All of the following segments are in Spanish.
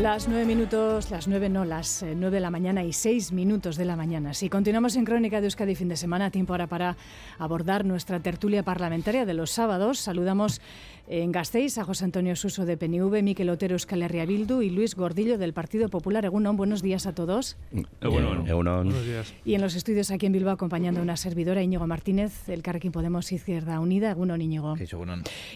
Las nueve minutos, las nueve no, las eh, nueve de la mañana y seis minutos de la mañana. Si continuamos en Crónica de Euskadi fin de semana, tiempo ahora para abordar nuestra tertulia parlamentaria de los sábados. Saludamos en Gasteiz a José Antonio Suso de PNV, Miquel Otero Euskal Herria Bildu y Luis Gordillo del Partido Popular. Egunon, buenos días a todos. Egunon. Y en los estudios aquí en Bilbao acompañando a una servidora, Íñigo Martínez, el Carrequín Podemos Izquierda Unida. Egunon, Íñigo.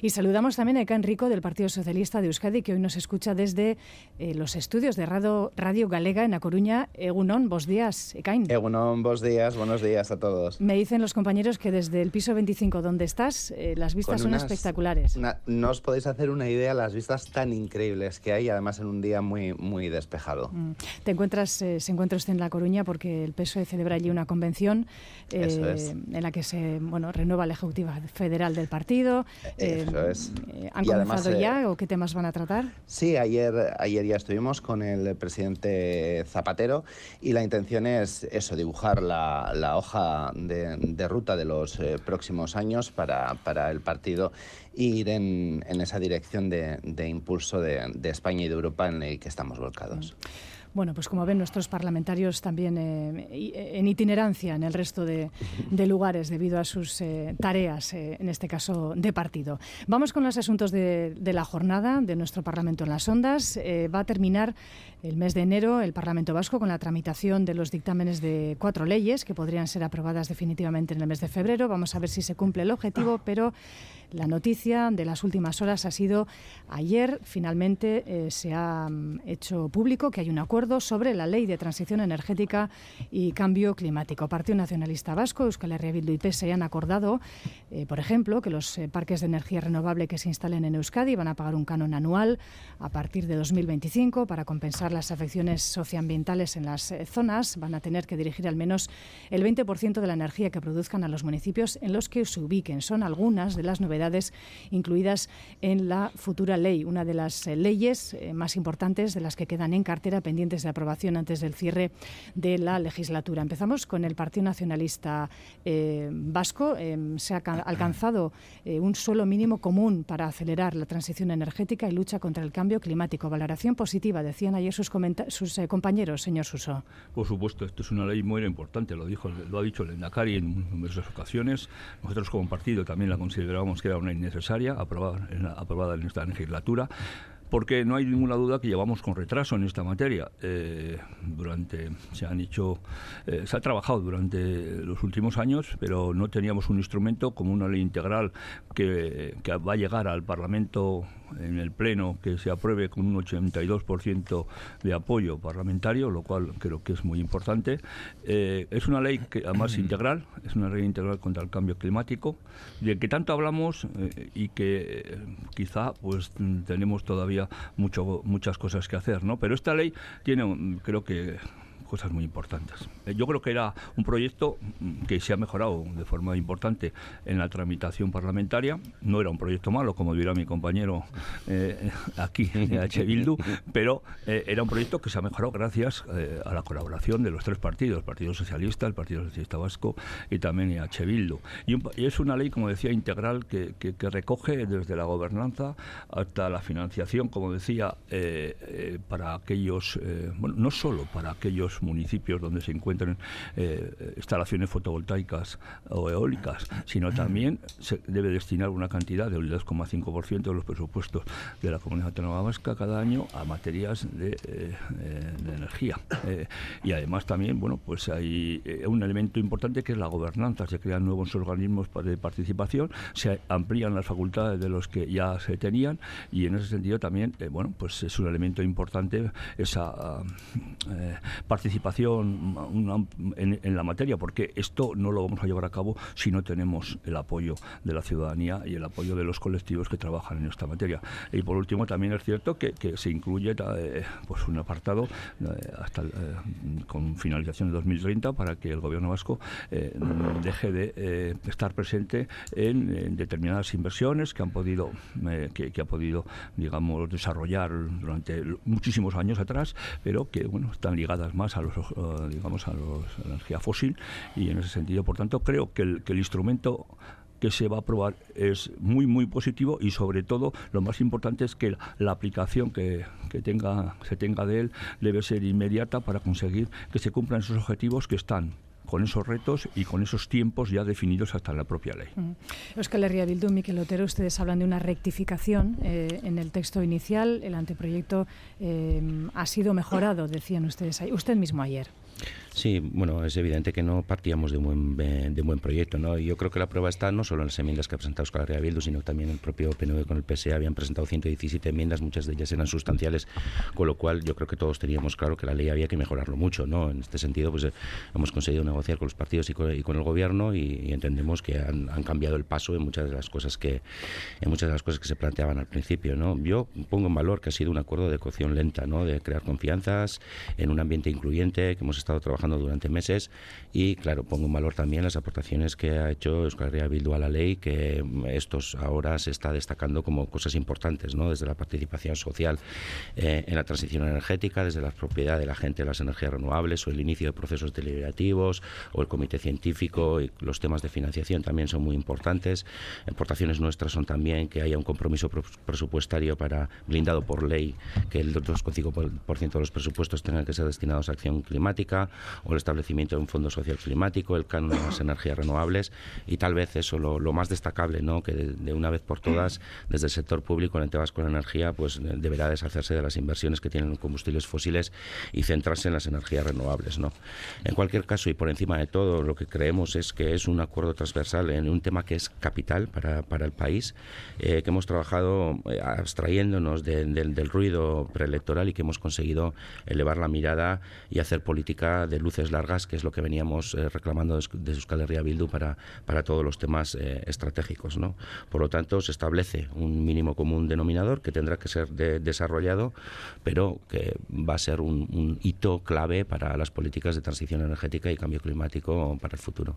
Y saludamos también a Ecan Rico del Partido Socialista de Euskadi, que hoy nos escucha desde eh, los estudios de Radio, Radio Galega en A Coruña. Egunon, vos días, Ecain. Egunon, vos días, buenos días a todos. Me dicen los compañeros que desde el piso 25 donde estás, eh, las vistas son espectaculares no os podéis hacer una idea las vistas tan increíbles que hay, además en un día muy, muy despejado. Mm. Te encuentras, eh, se encuentra usted en La Coruña porque el PSOE celebra allí una convención eh, en la que se bueno, renueva la Ejecutiva Federal del partido. Eso eh, es. ¿Han comenzado ya o qué temas van a tratar? Sí, ayer, ayer ya estuvimos con el presidente Zapatero y la intención es eso, dibujar la, la hoja de, ruta de los próximos años para, para el partido ir en, en esa dirección de, de impulso de, de, España y de Europa en el que estamos volcados. Bueno, pues como ven nuestros parlamentarios también eh, en itinerancia en el resto de, lugares debido a sus eh, tareas, eh, en este caso de partido. Vamos con los asuntos de, la jornada de nuestro Parlamento en las Ondas. Eh, va a terminar el mes de enero el Parlamento Vasco con la tramitación de los dictámenes de cuatro leyes que podrían ser aprobadas definitivamente en el mes de febrero. Vamos a ver si se cumple el objetivo, pero la noticia de las últimas horas ha sido ayer, finalmente eh, se ha mm, hecho público que hay un acuerdo sobre la ley de transición energética y cambio climático. Partido Nacionalista Vasco, Euskal Herria Bildu y PSE han acordado, eh, por ejemplo, que los eh, parques de energía renovable que se instalen en Euskadi van a pagar un canon anual a partir de 2025 para compensar las afecciones socioambientales en las eh, zonas. Van a tener que dirigir al menos el 20% de la energía que produzcan a los municipios en los que se ubiquen. Son algunas de las novedades incluidas en la futura ley, una de las eh, leyes eh, más importantes de las que quedan en cartera pendientes de aprobación antes del cierre de la legislatura. Empezamos con el Partido Nacionalista eh, Vasco. se ha alcanzado un suelo mínimo común para acelerar la transición energética y lucha contra el cambio climático. Valoración positiva, decían ayer sus, sus compañeros, señor Suso. Por supuesto, esto es una ley muy importante, lo, dijo, lo ha dicho el Endacari en numerosas ocasiones. Nosotros como partido también la considerábamos que era una innecesaria, aprobada en, aprobada en esta legislatura porque no hay ninguna duda que llevamos con retraso en esta materia. Eh, durante se han hecho, eh, se ha trabajado durante los últimos años, pero no teníamos un instrumento como una ley integral que, que va a llegar al Parlamento en el Pleno que se apruebe con un 82% de apoyo parlamentario, lo cual creo que es muy importante. Eh, es una ley que además integral, es una ley integral contra el cambio climático, de que tanto hablamos eh, y que eh, quizá pues tenemos todavía mucho, muchas cosas que hacer, ¿no? Pero esta ley tiene, creo que cosas muy importantes. Eh, yo creo que era un proyecto mm, que se ha mejorado de forma importante en la tramitación parlamentaria. No era un proyecto malo, como dirá mi compañero eh, aquí de H. Bildu, pero eh, era un proyecto que se ha mejorado gracias a la colaboración de los tres partidos, el Partido Socialista, el Partido Socialista Vasco y también H. Bildu. Y, es una ley, como decía, integral que, recoge desde la gobernanza hasta la financiación, como decía, para aquellos, bueno, no solo para aquellos municipios donde se encuentren eh, instalaciones fotovoltaicas o eólicas, sino también se debe destinar una cantidad del 2,5% de los presupuestos de la Comunidad Autónoma Vasca cada año a materias de, eh, eh, de energía. y además también, bueno, pues hay un elemento importante que es la gobernanza. Se crean nuevos organismos de participación, se amplían las facultades de los que ya se tenían y en ese sentido también, bueno, pues es un elemento importante esa participación participación en, la materia, porque esto no lo vamos a llevar a cabo si no tenemos el apoyo de la ciudadanía y el apoyo de los colectivos que trabajan en esta materia. Y por último, también es cierto que, se incluye eh, pues un apartado eh, hasta con finalización de 2030 para que el gobierno vasco deje de estar presente en, determinadas inversiones que han podido que ha podido digamos desarrollar durante muchísimos años atrás, pero que bueno están ligadas más a los eh, digamos a, los, la energía fósil y en ese sentido, por tanto, creo que el, que el instrumento que se va a aprobar es muy muy positivo y sobre todo lo más importante es que la aplicación que, que, tenga se tenga de él debe ser inmediata para conseguir que se cumplan esos objetivos que están con esos retos y con esos tiempos ya definidos hasta en la propia ley. Mm. Euskal Herria Miquel Otero, ustedes hablan de una rectificación eh, en el texto inicial. El anteproyecto eh, ha sido mejorado, decían ustedes usted mismo ayer. Sí, bueno, es evidente que no partíamos de un buen, de un buen proyecto, ¿no? Y yo creo que la prueba está no solo en las enmiendas que ha presentado Euskal Herria Bildu, sino también el propio PNV con el PSE habían presentado 117 enmiendas, muchas de ellas eran sustanciales, con lo cual yo creo que todos teníamos claro que la ley había que mejorarlo mucho, ¿no? En este sentido, pues eh, hemos conseguido negociar con los partidos y con, el gobierno y, entendemos que han, han, cambiado el paso en muchas de las cosas que en muchas de las cosas que se planteaban al principio, ¿no? Yo pongo en valor que ha sido un acuerdo de cocción lenta, ¿no? De crear confianzas en un ambiente incluyente que hemos estado trabajando durante meses y, claro, pongo en valor también las aportaciones que ha hecho Euskal Herria Bildu a la ley, que estos ahora se está destacando como cosas importantes, ¿no? Desde la participación social eh, en la transición energética, desde la propiedad de la gente de las energías renovables o el inicio de procesos deliberativos o el comité científico y los temas de financiación también son muy importantes. Aportaciones nuestras son también que haya un compromiso presupuestario para blindado por ley que el 2,5% de los presupuestos tengan que ser destinados a acción climática o el establecimiento de un fondo social climático, el canon de las energías renovables y tal vez eso lo, más destacable, ¿no? que de, una vez por todas desde el sector público el ente vasco de energía pues deberá deshacerse de las inversiones que tienen en combustibles fósiles y centrarse en las energías renovables. ¿no? En cualquier caso y por encima de todo lo que creemos es que es un acuerdo transversal en un tema que es capital para, para el país, eh, que hemos trabajado eh, abstrayéndonos del ruido preelectoral y que hemos conseguido elevar la mirada y hacer política de luces largas, que es lo que veníamos eh, reclamando desde Euskal Herria Bildu para, para todos los temas estratégicos. ¿no? Por lo tanto, se establece un mínimo común denominador que tendrá que ser desarrollado, pero que va a ser un hito clave para las políticas de transición energética y cambio climático para el futuro.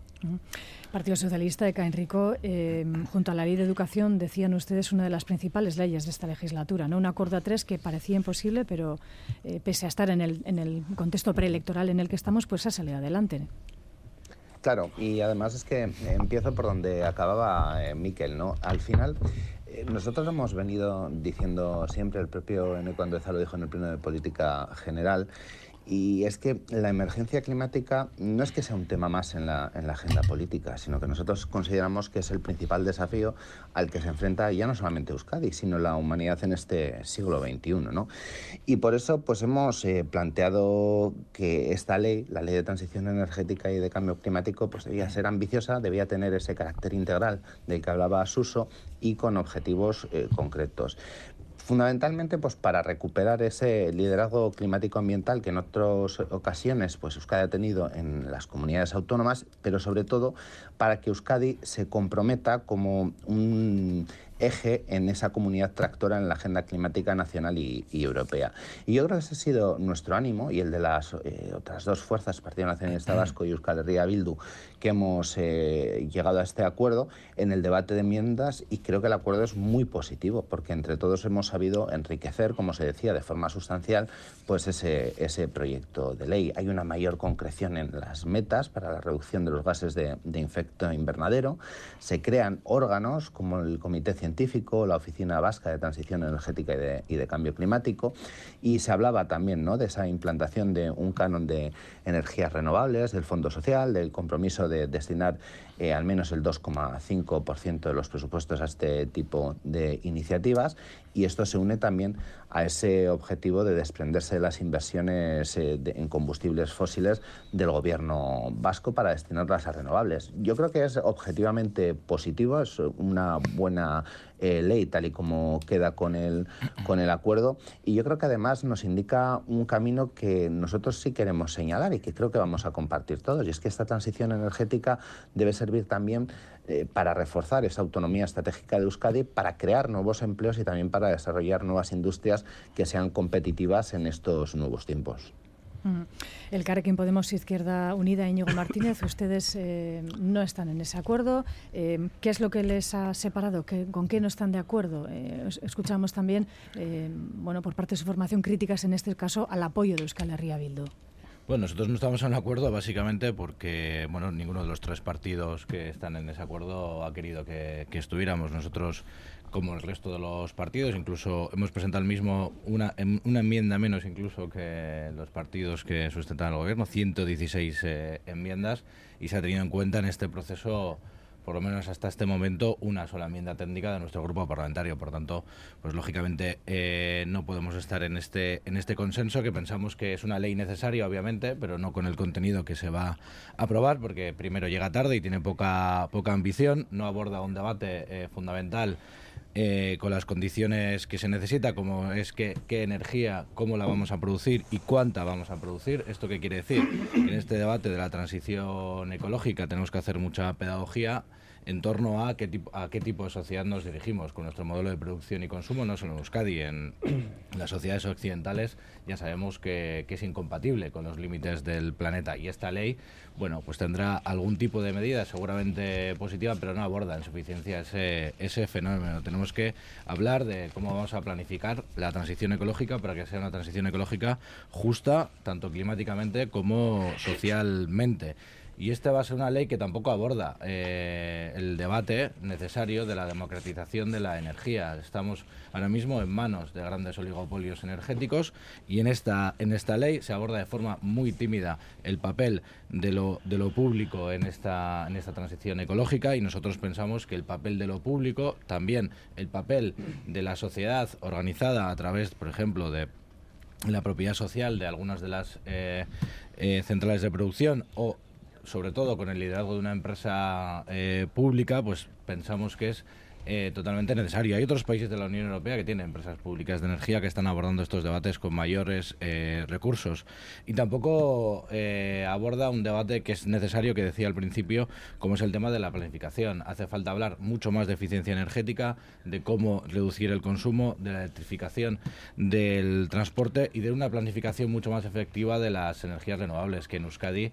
Partido Socialista de Caenrico, eh, junto a la ley de educación, decían ustedes una de las principales leyes de esta legislatura, ¿no? Un acuerdo a tres que parecía imposible, pero eh, pese a estar en el, en el contexto preelectoral en el que estamos, pues ha salido adelante. Claro, y además es que empiezo por donde acababa eh, Miquel, ¿no? Al final, nosotros hemos venido diciendo siempre, el propio Eneco Andueza lo dijo en el Pleno de Política General, y es que la emergencia climática no es que sea un tema más en la, en la, agenda política, sino que nosotros consideramos que es el principal desafío al que se enfrenta ya no solamente Euskadi, sino la humanidad en este siglo XXI. ¿no? Y por eso pues, hemos eh, planteado que esta ley, la ley de transición energética y de cambio climático, pues debía ser ambiciosa, debía tener ese carácter integral del que hablaba Suso y con objetivos eh, concretos fundamentalmente pues para recuperar ese liderazgo climático ambiental que en otras ocasiones pues Euskadi ha tenido en las comunidades autónomas, pero sobre todo para que Euskadi se comprometa como un eje en esa comunidad tractora en la agenda climática nacional y, europea. Y yo creo que ese ha sido nuestro ánimo y el de las eh, otras dos fuerzas, Partido Nacionalista Vasco y Euskal Herria Bildu, que hemos eh, llegado a este acuerdo en el debate de enmiendas y creo que el acuerdo es muy positivo porque entre todos hemos sabido enriquecer, como se decía, de forma sustancial, pues ese, ese proyecto de ley. Hay una mayor concreción en las metas para la reducción de los gases de, de efecto invernadero, se crean órganos como el Comité Científico, la Oficina Vasca de Transición Energética y de, y de Cambio Climático, y se hablaba también ¿no? de esa implantación de un canon de energías renovables, del Fondo Social, del compromiso de destinar eh, al menos el 2,5% de los presupuestos a este tipo de iniciativas y esto se une también a ese objetivo de desprenderse de las inversiones eh, en combustibles fósiles del gobierno vasco para destinarlas a renovables. Yo creo que es objetivamente positivo, es una buena eh, ley, tal y como queda con el, con el acuerdo. Y yo creo que además nos indica un camino que nosotros sí queremos señalar y que creo que vamos a compartir todos. Y es que esta transición energética debe servir también eh, para reforzar esa autonomía estratégica de Euskadi, para crear nuevos empleos y también para desarrollar nuevas industrias que sean competitivas en estos nuevos tiempos. El Carrequín Podemos Izquierda Unida, Íñigo Martínez, ustedes eh, no están en ese acuerdo. Eh, ¿Qué es lo que les ha separado? ¿Con qué no están de acuerdo? Eh, escuchamos también, bueno, por parte de su formación, críticas en este caso al apoyo de Euskal Herria Bildu. Bueno, nosotros no estamos en acuerdo básicamente porque bueno, ninguno de los tres partidos que están en ese acuerdo ha querido que, estuviéramos. Nosotros como el resto de los partidos. Incluso hemos presentado el mismo una, em, una enmienda menos incluso que los partidos que sustentan el gobierno, 116 eh, enmiendas, y se ha tenido en cuenta en este proceso por lo menos hasta este momento, una sola enmienda técnica de nuestro grupo parlamentario. Por tanto, pues lógicamente eh, no podemos estar en este, en este consenso, que pensamos que es una ley necesaria, obviamente, pero no con el contenido que se va a aprobar, porque primero llega tarde y tiene poca, poca ambición, no aborda un debate eh, fundamental eh, con las condiciones que se necesita, como es que, qué energía, cómo la vamos a producir y cuánta vamos a producir. ¿Esto qué quiere decir? En este debate de la transición ecológica tenemos que hacer mucha pedagogía en torno a qué, tipo, a qué tipo de sociedad nos dirigimos con nuestro modelo de producción y consumo, no solo en Euskadi, en las sociedades occidentales ya sabemos que, que, es incompatible con los límites del planeta y esta ley, bueno, pues tendrá algún tipo de medida seguramente positiva, pero no aborda en suficiencia ese, ese fenómeno. Tenemos que hablar de cómo vamos a planificar la transición ecológica para que sea una transición ecológica justa, tanto climáticamente como socialmente. Y esta va a ser una ley que tampoco aborda eh, el debate necesario de la democratización de la energía. Estamos ahora mismo en manos de grandes oligopolios energéticos y en esta, en esta ley se aborda de forma muy tímida el papel de lo, de lo público en esta, en esta transición ecológica y nosotros pensamos que el papel de lo público, también el papel de la sociedad organizada a través, por ejemplo, de la propiedad social de algunas de las eh, eh, centrales de producción o sobre todo con el liderazgo de una empresa eh, pública, pues pensamos que es eh, totalmente necesario. Hay otros países de la Unión Europea que tienen empresas públicas de energía que están abordando estos debates con mayores eh, recursos. Y tampoco eh, aborda un debate que es necesario, que decía al principio, como es el tema de la planificación. Hace falta hablar mucho más de eficiencia energética, de cómo reducir el consumo, de la electrificación del transporte y de una planificación mucho más efectiva de las energías renovables, que en Euskadi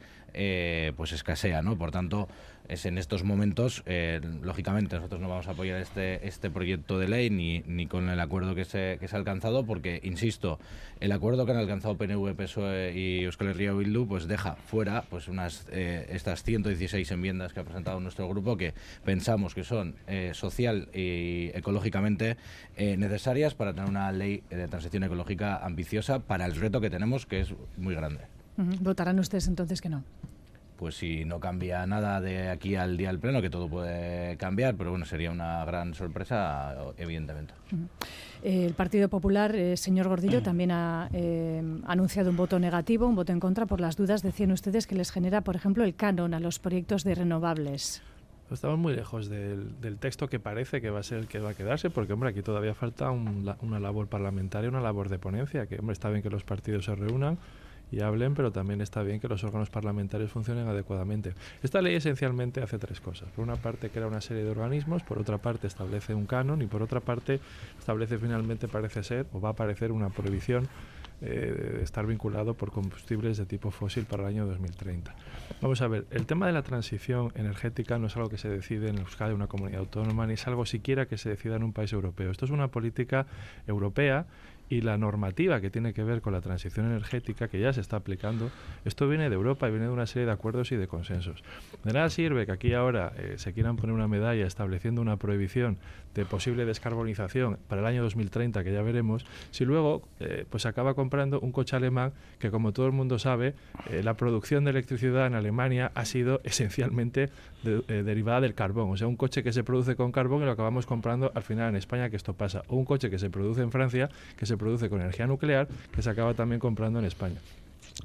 pues escasea. ¿no? Por tanto, es en estos momentos, eh, lógicamente, nosotros no vamos a apoyar este, este proyecto de ley ni, ni con el acuerdo que se, que se ha alcanzado, porque, insisto, el acuerdo que han alcanzado PNV, PSOE y Euskal Herria Bildu, pues deja fuera pues unas eh, estas 116 enmiendas que ha presentado nuestro grupo, que pensamos que son eh, social y ecológicamente necesarias para tener una ley de transición ecológica ambiciosa para el reto que tenemos, que es muy grande. ¿Votarán ustedes entonces que no? Pues si no cambia nada de aquí al día del pleno, que todo puede cambiar, pero bueno, sería una gran sorpresa, evidentemente. El Partido Popular, eh, señor Gordillo, también ha eh, anunciado un voto negativo, un voto en contra por las dudas, decían ustedes, que les genera, por ejemplo, el canon a los proyectos de renovables. Estamos muy lejos del, texto que parece que va a ser el que va a quedarse, porque, hombre, aquí todavía falta una labor parlamentaria, una labor de ponencia, que, hombre, está bien que los partidos se reúnan, y hablen, pero también está bien que los órganos parlamentarios funcionen adecuadamente. Esta ley esencialmente hace tres cosas. Por una parte crea una serie de organismos, por otra parte establece un canon y por otra parte establece finalmente, parece ser, o va a aparecer una prohibición eh, estar vinculado por combustibles de tipo fósil para el año 2030. Vamos a ver, el tema de la transición energética no es algo que se decide en Euskadi, una comunidad autónoma, ni es algo siquiera que se decida en un país europeo. Esto es una política europea y la normativa que tiene que ver con la transición energética que ya se está aplicando, esto viene de Europa y viene de una serie de acuerdos y de consensos. De nada sirve que aquí ahora eh, se quieran poner una medalla estableciendo una prohibición de posible descarbonización para el año 2030, que ya veremos, si luego eh, pues acaba comprando un coche alemán que, como todo el mundo sabe, eh, la producción de electricidad en Alemania ha sido esencialmente derivada del carbón. O sea, un coche que se produce con carbón y lo acabamos comprando al final en España, que esto pasa. O un coche que se produce en Francia, que se produce con energía nuclear que se acaba también comprando en España.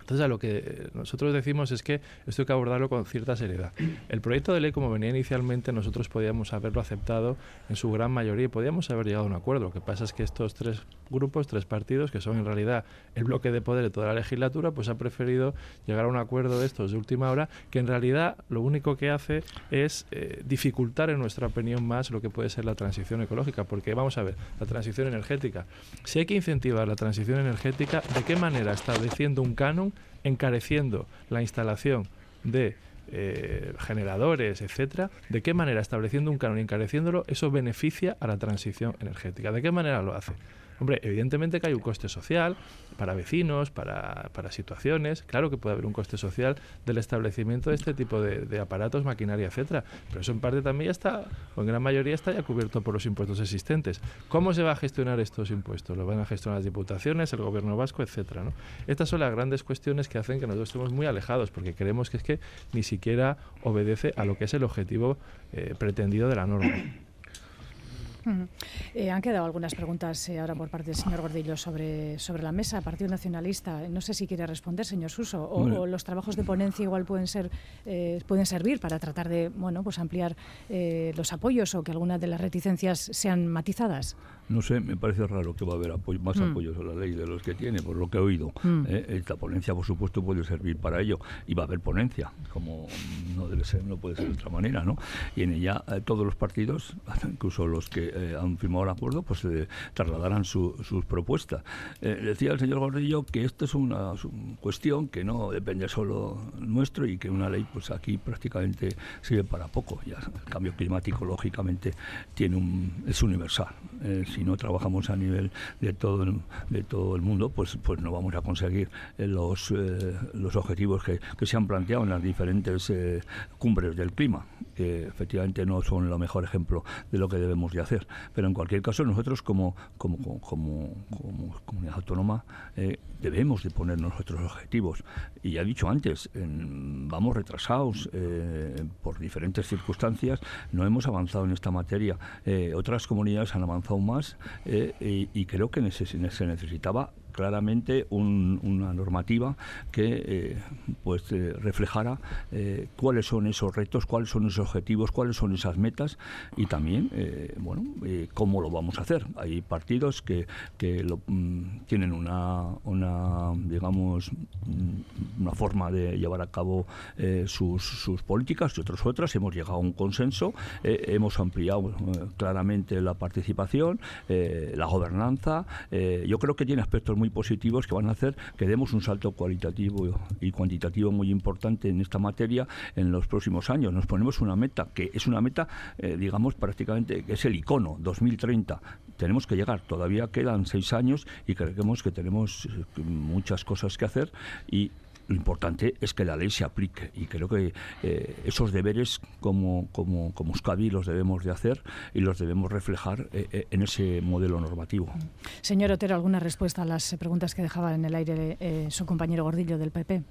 Entonces, a lo que nosotros decimos es que esto hay que abordarlo con cierta seriedad. El proyecto de ley, como venía inicialmente, nosotros podíamos haberlo aceptado en su gran mayoría y podíamos haber llegado a un acuerdo. Lo que pasa es que estos tres grupos, tres partidos, que son en realidad el bloque de poder de toda la legislatura, pues ha preferido llegar a un acuerdo de estos de última hora, que en realidad lo único que hace es eh, dificultar, en nuestra opinión, más lo que puede ser la transición ecológica. Porque vamos a ver, la transición energética. Si hay que incentivar la transición energética, ¿de qué manera? Estableciendo un canon encareciendo la instalación de eh, generadores, etcétera, ¿de qué manera estableciendo un canon y encareciéndolo eso beneficia a la transición energética? ¿De qué manera lo hace? Hombre, evidentemente que hay un coste social para vecinos, para, para situaciones. Claro que puede haber un coste social del establecimiento de este tipo de, aparatos, maquinaria, etcétera. Pero eso en parte también está, o en gran mayoría está ya cubierto por los impuestos existentes. ¿Cómo se va a gestionar estos impuestos? ¿Lo van a gestionar las diputaciones, el gobierno vasco, etcétera? ¿no? Estas son las grandes cuestiones que hacen que nosotros estemos muy alejados, porque creemos que es que ni siquiera obedece a lo que es el objetivo eh, pretendido de la norma. Eh, han quedado algunas preguntas eh, ahora por parte del señor Gordillo sobre, sobre la mesa, Partido Nacionalista. No sé si quiere responder, señor Suso, o, los trabajos de ponencia igual pueden ser eh, pueden servir para tratar de bueno pues ampliar los apoyos o que algunas de las reticencias sean matizadas. No sé, me parece raro que va a haber más mm. apoyos a la ley de los que tiene, por lo que he oído. Mm. esta ponencia, por supuesto, puede servir para ello y va a haber ponencia, como no debe ser, no puede ser de otra manera, ¿no? Y en ella todos los partidos, incluso los que eh, han firmado el acuerdo, pues eh, trasladarán sus propuestas. Eh, decía el señor Gordillo que esto es una, cuestión que no depende solo nuestro y que una ley, pues aquí prácticamente sirve para poco. Ya el cambio climático, lógicamente, tiene un, es universal. Si no trabajamos a nivel de todo, de todo el mundo, pues, pues no vamos a conseguir los, los objetivos que, que, se han planteado en las diferentes cumbres del clima, que efectivamente no son el mejor ejemplo de lo que debemos de hacer. Pero en cualquier caso, nosotros como, como, como, como comunidad autónoma eh, debemos de poner nuestros objetivos. Y ya he dicho antes, vamos retrasados eh, por diferentes circunstancias, no hemos avanzado en esta materia. Eh, otras comunidades han avanzado más y, y, creo que se necesitaba claramente una normativa que eh, pues eh, reflejara eh, cuáles son esos retos, cuáles son esos objetivos, cuáles son esas metas y también bueno cómo lo vamos a hacer. Hay partidos que, que mm, tienen una, una digamos mm, una forma de llevar a cabo sus, sus, políticas y otros otras. Hemos llegado a un consenso, hemos ampliado claramente la participación, la gobernanza. yo creo que tiene aspectos muy positivos que van a hacer que demos un salto cualitativo y cuantitativo muy importante en esta materia en los próximos años. Nos ponemos una meta que es una meta, eh, digamos, prácticamente que es el icono 2030. Tenemos que llegar, todavía quedan seis años y creemos que tenemos eh, muchas cosas que hacer y lo importante es que la ley se aplique y creo que eh, esos deberes como, como, como Euskadi los debemos de hacer y los debemos reflejar eh, eh, en ese modelo normativo. Señor Otero, ¿alguna respuesta a las preguntas que dejaba en el aire su compañero Gordillo del PP?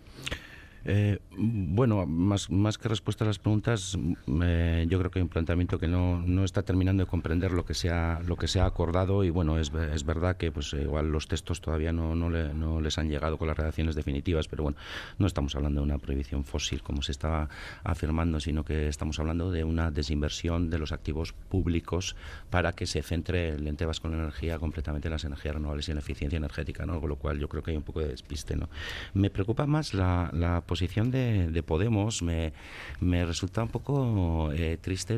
Eh, bueno, más, más que respuesta a las preguntas, mm, yo creo que hay un planteamiento que no, no está terminando de comprender lo que se ha, lo que se ha acordado y bueno, es, es verdad que pues igual los textos todavía no, no, le, no, les han llegado con las redacciones definitivas, pero bueno, no estamos hablando de una prohibición fósil como se estaba afirmando, sino que estamos hablando de una desinversión de los activos públicos para que se centre el ente vasco en energía completamente en las energías renovables y en eficiencia energética, ¿no? con lo cual yo creo que hay un poco de despiste. ¿no? Me preocupa más la, la posición de, de Podemos me, me, resulta un poco eh, triste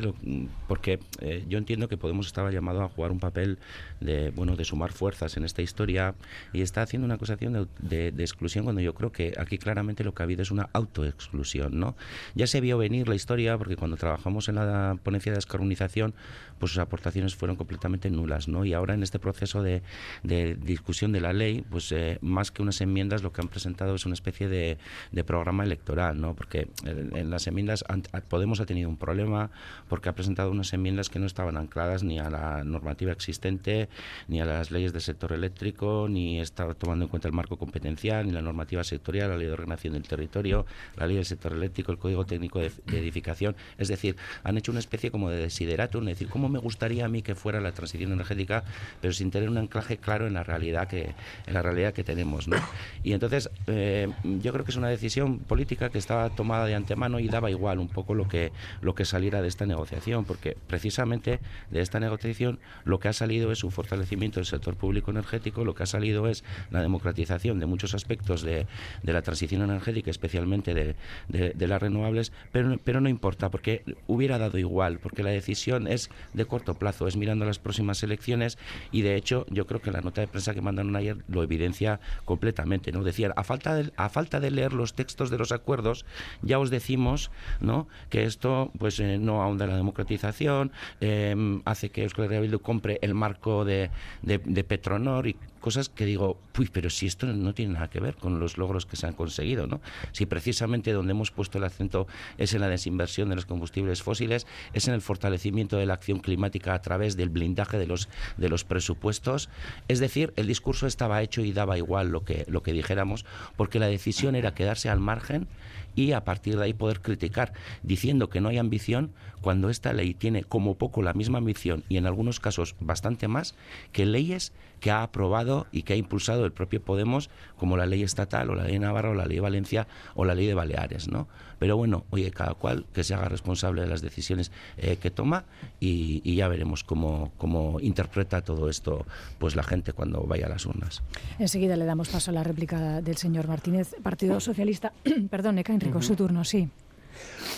porque eh, yo entiendo que Podemos estaba llamado a jugar un papel de bueno de sumar fuerzas en esta historia y está haciendo una acusación de, de, exclusión cuando yo creo que aquí claramente lo que ha habido es una autoexclusión no ya se vio venir la historia porque cuando trabajamos en la ponencia de descarbonización pues sus aportaciones fueron completamente nulas no y ahora en este proceso de, de discusión de la ley pues eh, más que unas enmiendas lo que han presentado es una especie de, de programa electoral, ¿no? Porque en, las enmiendas Podemos ha tenido un problema porque ha presentado unas enmiendas que no estaban ancladas ni a la normativa existente, ni a las leyes del sector eléctrico, ni estaba tomando en cuenta el marco competencial, ni la normativa sectorial, la ley de ordenación del territorio, la ley del sector eléctrico, el código técnico de, edificación. Es decir, han hecho una especie como de desideratum, es decir, cómo me gustaría a mí que fuera la transición energética, pero sin tener un anclaje claro en la realidad que en la realidad que tenemos, ¿no? Y entonces eh, yo creo que es una decisión política que estaba tomada de antemano y daba igual un poco lo que lo que saliera de esta negociación, porque precisamente de esta negociación lo que ha salido es un fortalecimiento del sector público energético, lo que ha salido es la democratización de muchos aspectos de, de la transición energética, especialmente de, de, las renovables, pero, pero no importa, porque hubiera dado igual, porque la decisión es de corto plazo, es mirando las próximas elecciones y de hecho yo creo que la nota de prensa que mandaron ayer lo evidencia completamente, ¿no? Decían, a falta de, a falta de leer los textos de los acuerdos, ya os decimos, ¿no? que esto pues eh, no ahonda la democratización, em, hace que Euskal Herria Bildu compre el marco de, de, de Petronor y cosas que digo, uy, pero si esto no tiene nada que ver con los logros que se han conseguido, ¿no? Si precisamente donde hemos puesto el acento es en la desinversión de los combustibles fósiles, es en el fortalecimiento de la acción climática a través del blindaje de los de los presupuestos, es decir, el discurso estaba hecho y daba igual lo que lo que dijéramos, porque la decisión era quedarse al margen y a partir de ahí poder criticar, diciendo que no hay ambición cuando esta ley tiene como poco la misma ambición y en algunos casos bastante más que leyes que ha aprobado y que ha impulsado el propio Podemos, como la ley estatal o la ley Navarra o la ley de Valencia o la ley de Baleares, ¿no? Pero bueno, oye, cada cual que se haga responsable de las decisiones eh, que toma y, y, ya veremos cómo, cómo interpreta todo esto pues la gente cuando vaya a las urnas. Enseguida le damos paso a la réplica del señor Martínez. Partido Socialista, perdón, Enrico, su turno, sí.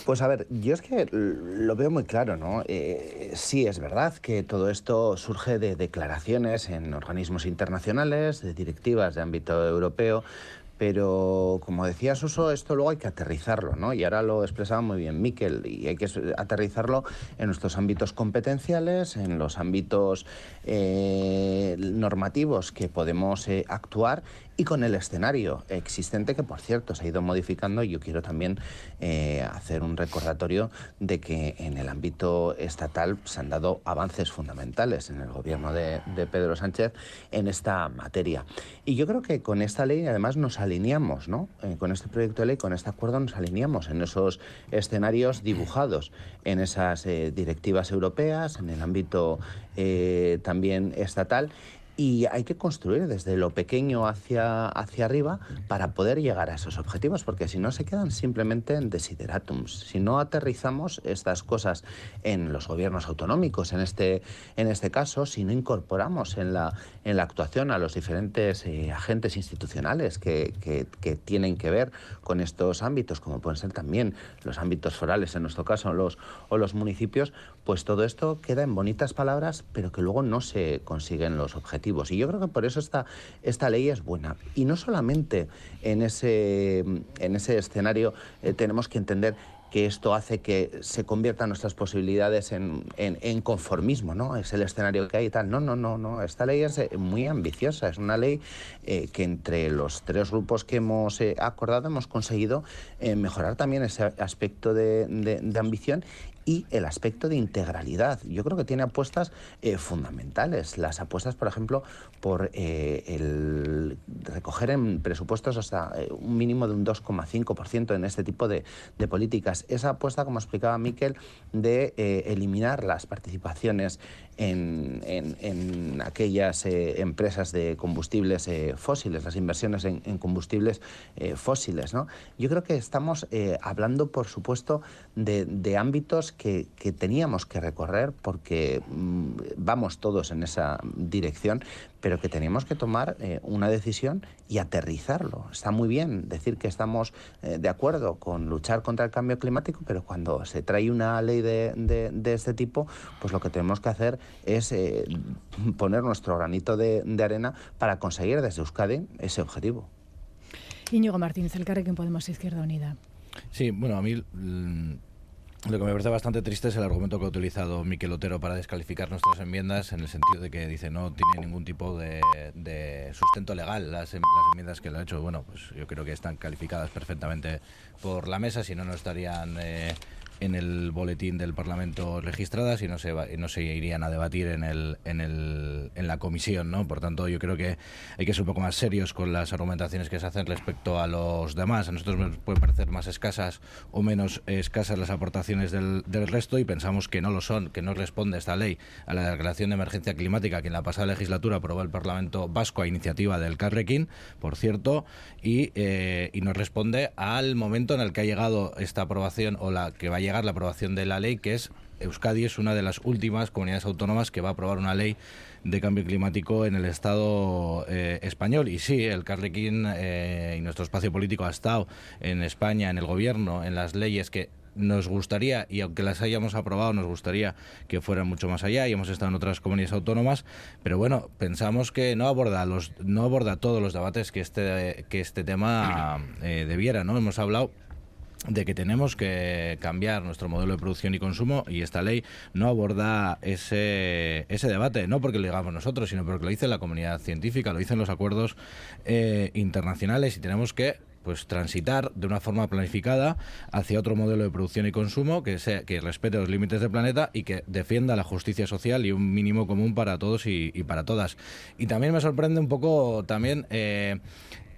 Pues a ver, yo es que lo veo muy claro, ¿no? Eh, sí, es verdad que todo esto surge de declaraciones en organismos internacionales, de directivas de ámbito europeo, pero como decía Suso, esto luego hay que aterrizarlo, ¿no? Y ahora lo expresaba muy bien Miquel, y hay que aterrizarlo en nuestros ámbitos competenciales, en los ámbitos eh, normativos que podemos eh, actuar y con el escenario existente que, por cierto, se ha ido modificando. Yo quiero también eh, hacer un recordatorio de que en el ámbito estatal se han dado avances fundamentales en el gobierno de, Pedro Sánchez en esta materia. Y yo creo que con esta ley además nos alineamos, ¿no? Eh, con este proyecto de ley, con este acuerdo nos alineamos en esos escenarios dibujados en esas eh, directivas europeas, en el ámbito también estatal y hay que construir desde lo pequeño hacia, hacia arriba para poder llegar a esos objetivos, porque si no se quedan simplemente en desideratums. Si no aterrizamos estas cosas en los gobiernos autonómicos, en este, en este caso, si no incorporamos en la, en la actuación a los diferentes eh, agentes institucionales que, que, que, tienen que ver con estos ámbitos, como pueden ser también los ámbitos forales, en nuestro caso, los, o los municipios, pues todo esto queda en bonitas palabras, pero que luego no se consiguen los objetivos. Y yo creo que por eso esta, esta ley es buena. Y no solamente en ese, en ese escenario eh, tenemos que entender que esto hace que se conviertan nuestras posibilidades en, en, conformismo, ¿no? Es el escenario que hay y tal. No, no, no, no. Esta ley es eh, muy ambiciosa. Es una ley eh, que entre los tres grupos que hemos acordado hemos conseguido mejorar también ese aspecto de, de ambición y el aspecto de integralidad. Yo creo que tiene apuestas eh, fundamentales. Las apuestas, por ejemplo, por eh, el recoger en presupuestos hasta eh, un mínimo de un 2,5% en este tipo de, de, políticas. Esa apuesta, como explicaba Miquel, de eliminar las participaciones en, en, aquellas empresas de combustibles fósiles, las inversiones en, combustibles fósiles. ¿no? Yo creo que estamos hablando, por supuesto, de, ámbitos que, teníamos que recorrer porque mm, vamos todos en esa dirección, pero que teníamos que tomar eh, una decisión y aterrizarlo. Está muy bien decir que estamos eh, de acuerdo con luchar contra el cambio climático, pero cuando se trae una ley de, este tipo, pues lo que tenemos que hacer es eh, poner nuestro granito de, arena para conseguir desde Euskadi ese objetivo. Íñigo Martínez, el Carrequín Podemos Izquierda Unida. Sí, bueno, a mí mm, Lo que me parece bastante triste es el argumento que ha utilizado Miquel Otero para descalificar nuestras enmiendas en el sentido de que dice no tiene ningún tipo de, sustento legal las, em, las, enmiendas que le ha hecho. Bueno, pues yo creo que están calificadas perfectamente por la mesa, si no, no estarían... Eh, en el boletín del Parlamento registradas y no se, no se irían a debatir en, el, en, el, en la comisión. ¿no? Por tanto, yo creo que hay que ser un poco más serios con las argumentaciones que se hacen respecto a los demás. A nosotros nos pueden parecer más escasas o menos escasas las aportaciones del, del resto y pensamos que no lo son, que no responde esta ley a la declaración de emergencia climática que en la pasada legislatura aprobó el Parlamento Vasco a iniciativa del Carrequín, por cierto, y, eh, y nos responde al momento en el que ha llegado esta aprobación o la que va a llegar la aprobación de la ley, que es Euskadi es una de las últimas comunidades autónomas que va a aprobar una ley de cambio climático en el Estado eh, español. Y sí, el Carrequín eh, y nuestro espacio político ha estado en España, en el gobierno, en las leyes que nos gustaría, y aunque las hayamos aprobado, nos gustaría que fueran mucho más allá, y hemos estado en otras comunidades autónomas, pero bueno, pensamos que no aborda los, no aborda todos los debates que este, que este tema eh, debiera, ¿no? Hemos hablado de que tenemos que cambiar nuestro modelo de producción y consumo y esta ley no aborda ese, ese debate, no porque lo digamos nosotros, sino porque lo dice la comunidad científica, lo dicen los acuerdos eh, internacionales y tenemos que pues transitar de una forma planificada hacia otro modelo de producción y consumo que sea que respete los límites del planeta y que defienda la justicia social y un mínimo común para todos y, para todas. Y también me sorprende un poco también eh,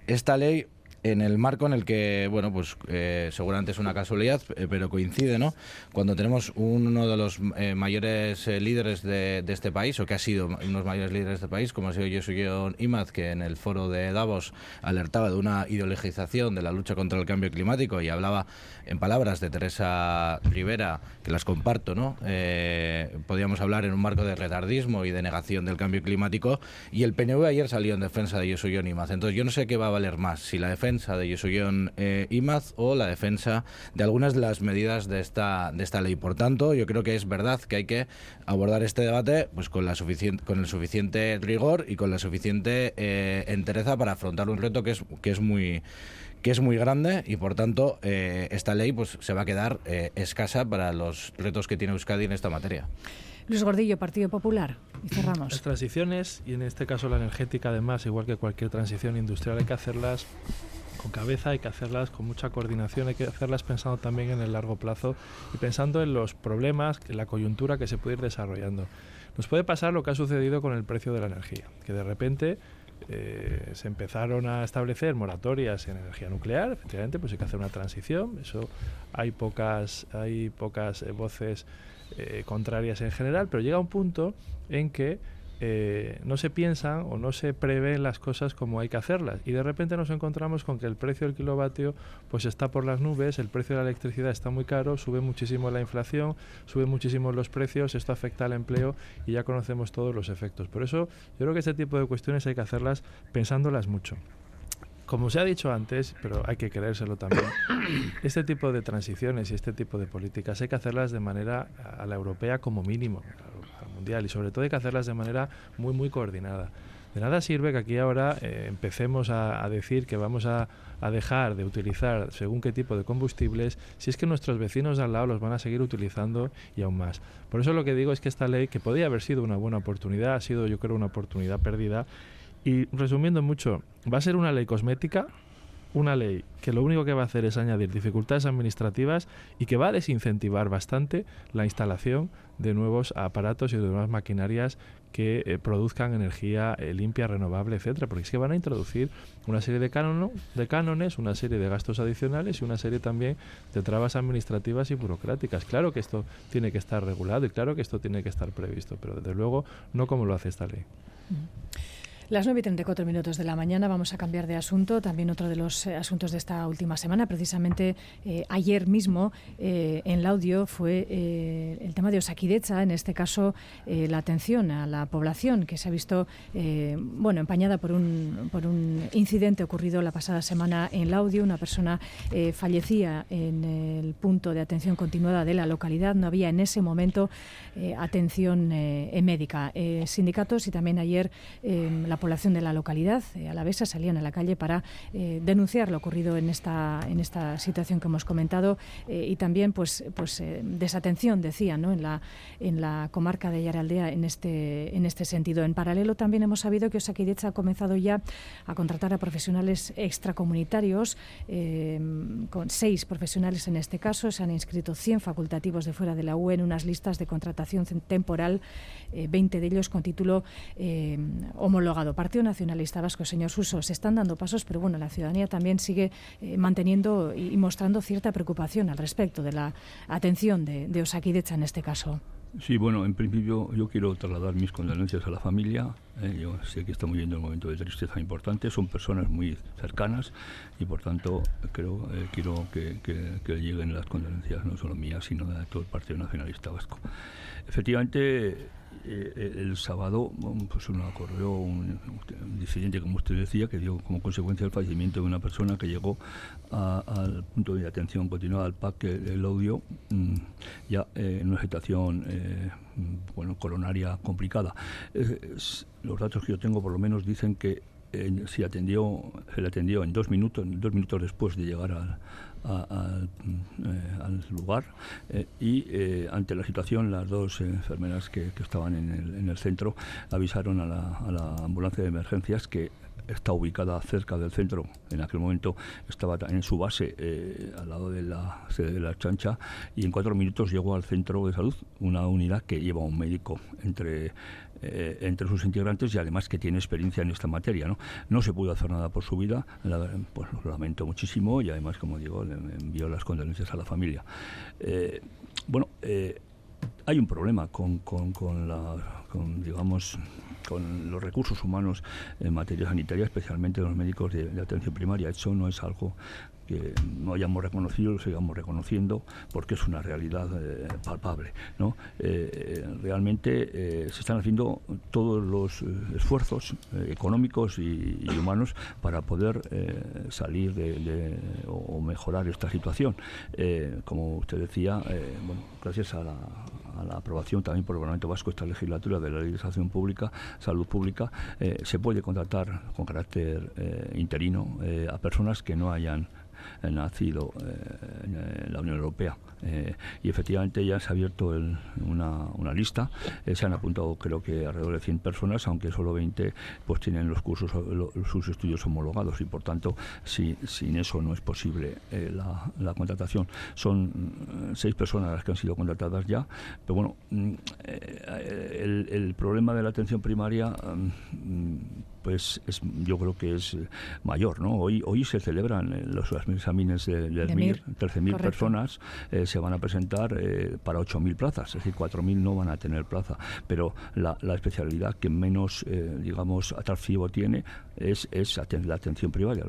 esta ley en el marco en el que, bueno, pues eh, seguramente es una casualidad, eh, pero coincide, ¿no? Cuando tenemos uno de los eh, mayores líderes de, este país, o que ha sido uno de los mayores líderes de este país, como ha sido Yosuke Imaz, que en el foro de Davos alertaba de una ideologización de la lucha contra el cambio climático y hablaba en palabras de Teresa Rivera, que las comparto, ¿no? podríamos hablar en un marco de retardismo y de negación del cambio climático, y el PNV ayer salió en defensa de Yosuke Imaz. Entonces yo no sé qué va a valer más, si la defensa de Yosugion eh, Imaz o la defensa de algunas de las medidas de esta, de esta ley. Por tanto, yo creo que es verdad que hay que abordar este debate pues con, la con el suficiente rigor y con la suficiente eh, entereza para afrontar un reto que es, que es muy que es muy grande y por tanto eh, esta ley pues se va a quedar eh, escasa para los retos que tiene Euskadi en esta materia. Luis Gordillo, Partido Popular. Y cerramos. Las transiciones, y en este caso la energética, además, igual que cualquier transición industrial, hay que hacerlas con cabeza, hay que hacerlas con mucha coordinación, hay que hacerlas pensando también en el largo plazo y pensando en los problemas, en la coyuntura que se puede ir desarrollando. Nos puede pasar lo que ha sucedido con el precio de la energía, que de repente eh, se empezaron a establecer moratorias en energía nuclear, efectivamente, pues hay que hacer una transición, eso hay pocas, hay pocas eh, voces eh, contrarias en general, pero llega un punto en que eh, no se piensan o no se prevén las cosas como hay que hacerlas. Y de repente nos encontramos con que el precio del kilovatio pues está por las nubes, el precio de la electricidad está muy caro, sube muchísimo la inflación, sube muchísimo los precios, esto afecta al empleo y ya conocemos todos los efectos. Por eso yo creo que este tipo de cuestiones hay que hacerlas pensándolas mucho como se ha dicho antes, pero hay que creérselo también, este tipo de transiciones y este tipo de políticas hay que hacerlas de manera a la europea como mínimo y sobre todo hay que hacerlas de manera muy muy coordinada. De nada sirve que aquí ahora eh, empecemos a, decir que vamos a, dejar de utilizar según qué tipo de combustibles si es que nuestros vecinos al lado los van a seguir utilizando y aún más. Por eso lo que digo es que esta ley, que podría haber sido una buena oportunidad, ha sido yo creo una oportunidad perdida. Y resumiendo mucho, va a ser una ley cosmética una ley que lo único que va a hacer es añadir dificultades administrativas y que va a desincentivar bastante la instalación de nuevos aparatos y de nuevas maquinarias que eh, produzcan energía eh, limpia, renovable, etcétera, porque es que van a introducir una serie de, de cánones, una serie de gastos adicionales y una serie también de trabas administrativas y burocráticas. Claro que esto tiene que estar regulado y claro que esto tiene que estar previsto, pero desde luego no como lo hace esta ley. Las 9 y 34 minutos de la mañana vamos a cambiar de asunto. También otro de los eh, asuntos de esta última semana, precisamente eh, ayer mismo eh, en el audio, fue el tema de Osakidecha, en este caso la atención a la población que se ha visto bueno, empañada por un, por un incidente ocurrido la pasada semana en el audio. Una persona fallecía en el punto de atención continuada de la localidad. No había en ese momento atención médica. sindicatos y también ayer la población de la localidad a la vez salían a la calle para denunciar lo ocurrido en esta, en esta situación que hemos comentado y también pues, pues desatención, decía, ¿no? en, la, en la comarca de Yaraldea en este, en este sentido. En paralelo también hemos sabido que Osakidecha ha comenzado ya a contratar a profesionales extracomunitarios, con seis profesionales en este caso. Se han inscrito 100 facultativos de fuera de la UE en unas listas de contratación temporal, 20 de ellos con título homologado. Partido Nacionalista Vasco, señor Suso, se están dando pasos, pero bueno, la ciudadanía también sigue manteniendo y mostrando cierta preocupación al respecto de la atención de, de Osakidecha en este caso. Sí, bueno, en principio yo quiero trasladar mis condolencias a la familia. Eh, yo sé que estamos viviendo un momento de tristeza importante. Son personas muy cercanas y, por tanto, creo eh, quiero que, que, lleguen las condolencias no solo mías, sino de todo el Partido Nacionalista Vasco. Efectivamente, eh, el sábado pues uno ocurrió un, disidente, como usted decía, que dio como consecuencia el fallecimiento de una persona que llegó al punto de atención continuada al PAC, el, audio, mm, ya eh, en una situación eh, bueno, coronaria complicada. los datos que yo tengo por lo menos dicen que se atendió, se le atendió en dos minutos, dos minutos después de llegar al, al lugar eh, y eh, ante la situación las dos enfermeras que, estaban en el, en el, centro avisaron a la ambulancia de emergencias que está ubicada cerca del centro. En aquel momento estaba en su base eh, al lado de la sede de la chancha y en cuatro minutos llegó al centro de salud una unidad que lleva un médico entre eh, entre sus integrantes y además que tiene experiencia en esta materia. No, no se pudo hacer nada por su vida, pues lo lamento muchísimo y además, como digo, le envío las condolencias a la familia. Eh, bueno, hay un problema con, con, con la, con, digamos, con los recursos humanos en materia sanitaria, especialmente los médicos de, atención primaria. Eso no es algo que no hayamos reconocido, lo sigamos reconociendo, porque es una realidad eh, palpable. ¿no? Eh, realmente eh, se están haciendo todos los esfuerzos económicos y, humanos para poder salir de, o mejorar esta situación. como usted decía, bueno, gracias a la, a la aprobación también por el Parlamento Vasco esta legislatura de la legislación pública, salud pública, eh, se puede contratar con carácter eh, interino eh, a personas que no hayan nacido en la Unión Europea. Eh, y efectivamente ya se ha abierto una, una, lista, eh, se han apuntado creo que alrededor de 100 personas, aunque solo 20 pues tienen los cursos, sus estudios homologados y por tanto si, sin eso no es posible eh, la, la, contratación. Son seis personas las que han sido contratadas ya, pero bueno, mm, el, el problema de la atención primaria mm, pues es, yo creo que es mayor, ¿no? Hoy hoy se celebran los, exámenes del de MIR, 13.000 personas se van a presentar eh, para 8.000 plazas, es decir, 4.000 no van a tener plaza, pero la, especialidad que menos, eh, digamos, atractivo tiene es, es la atención primaria.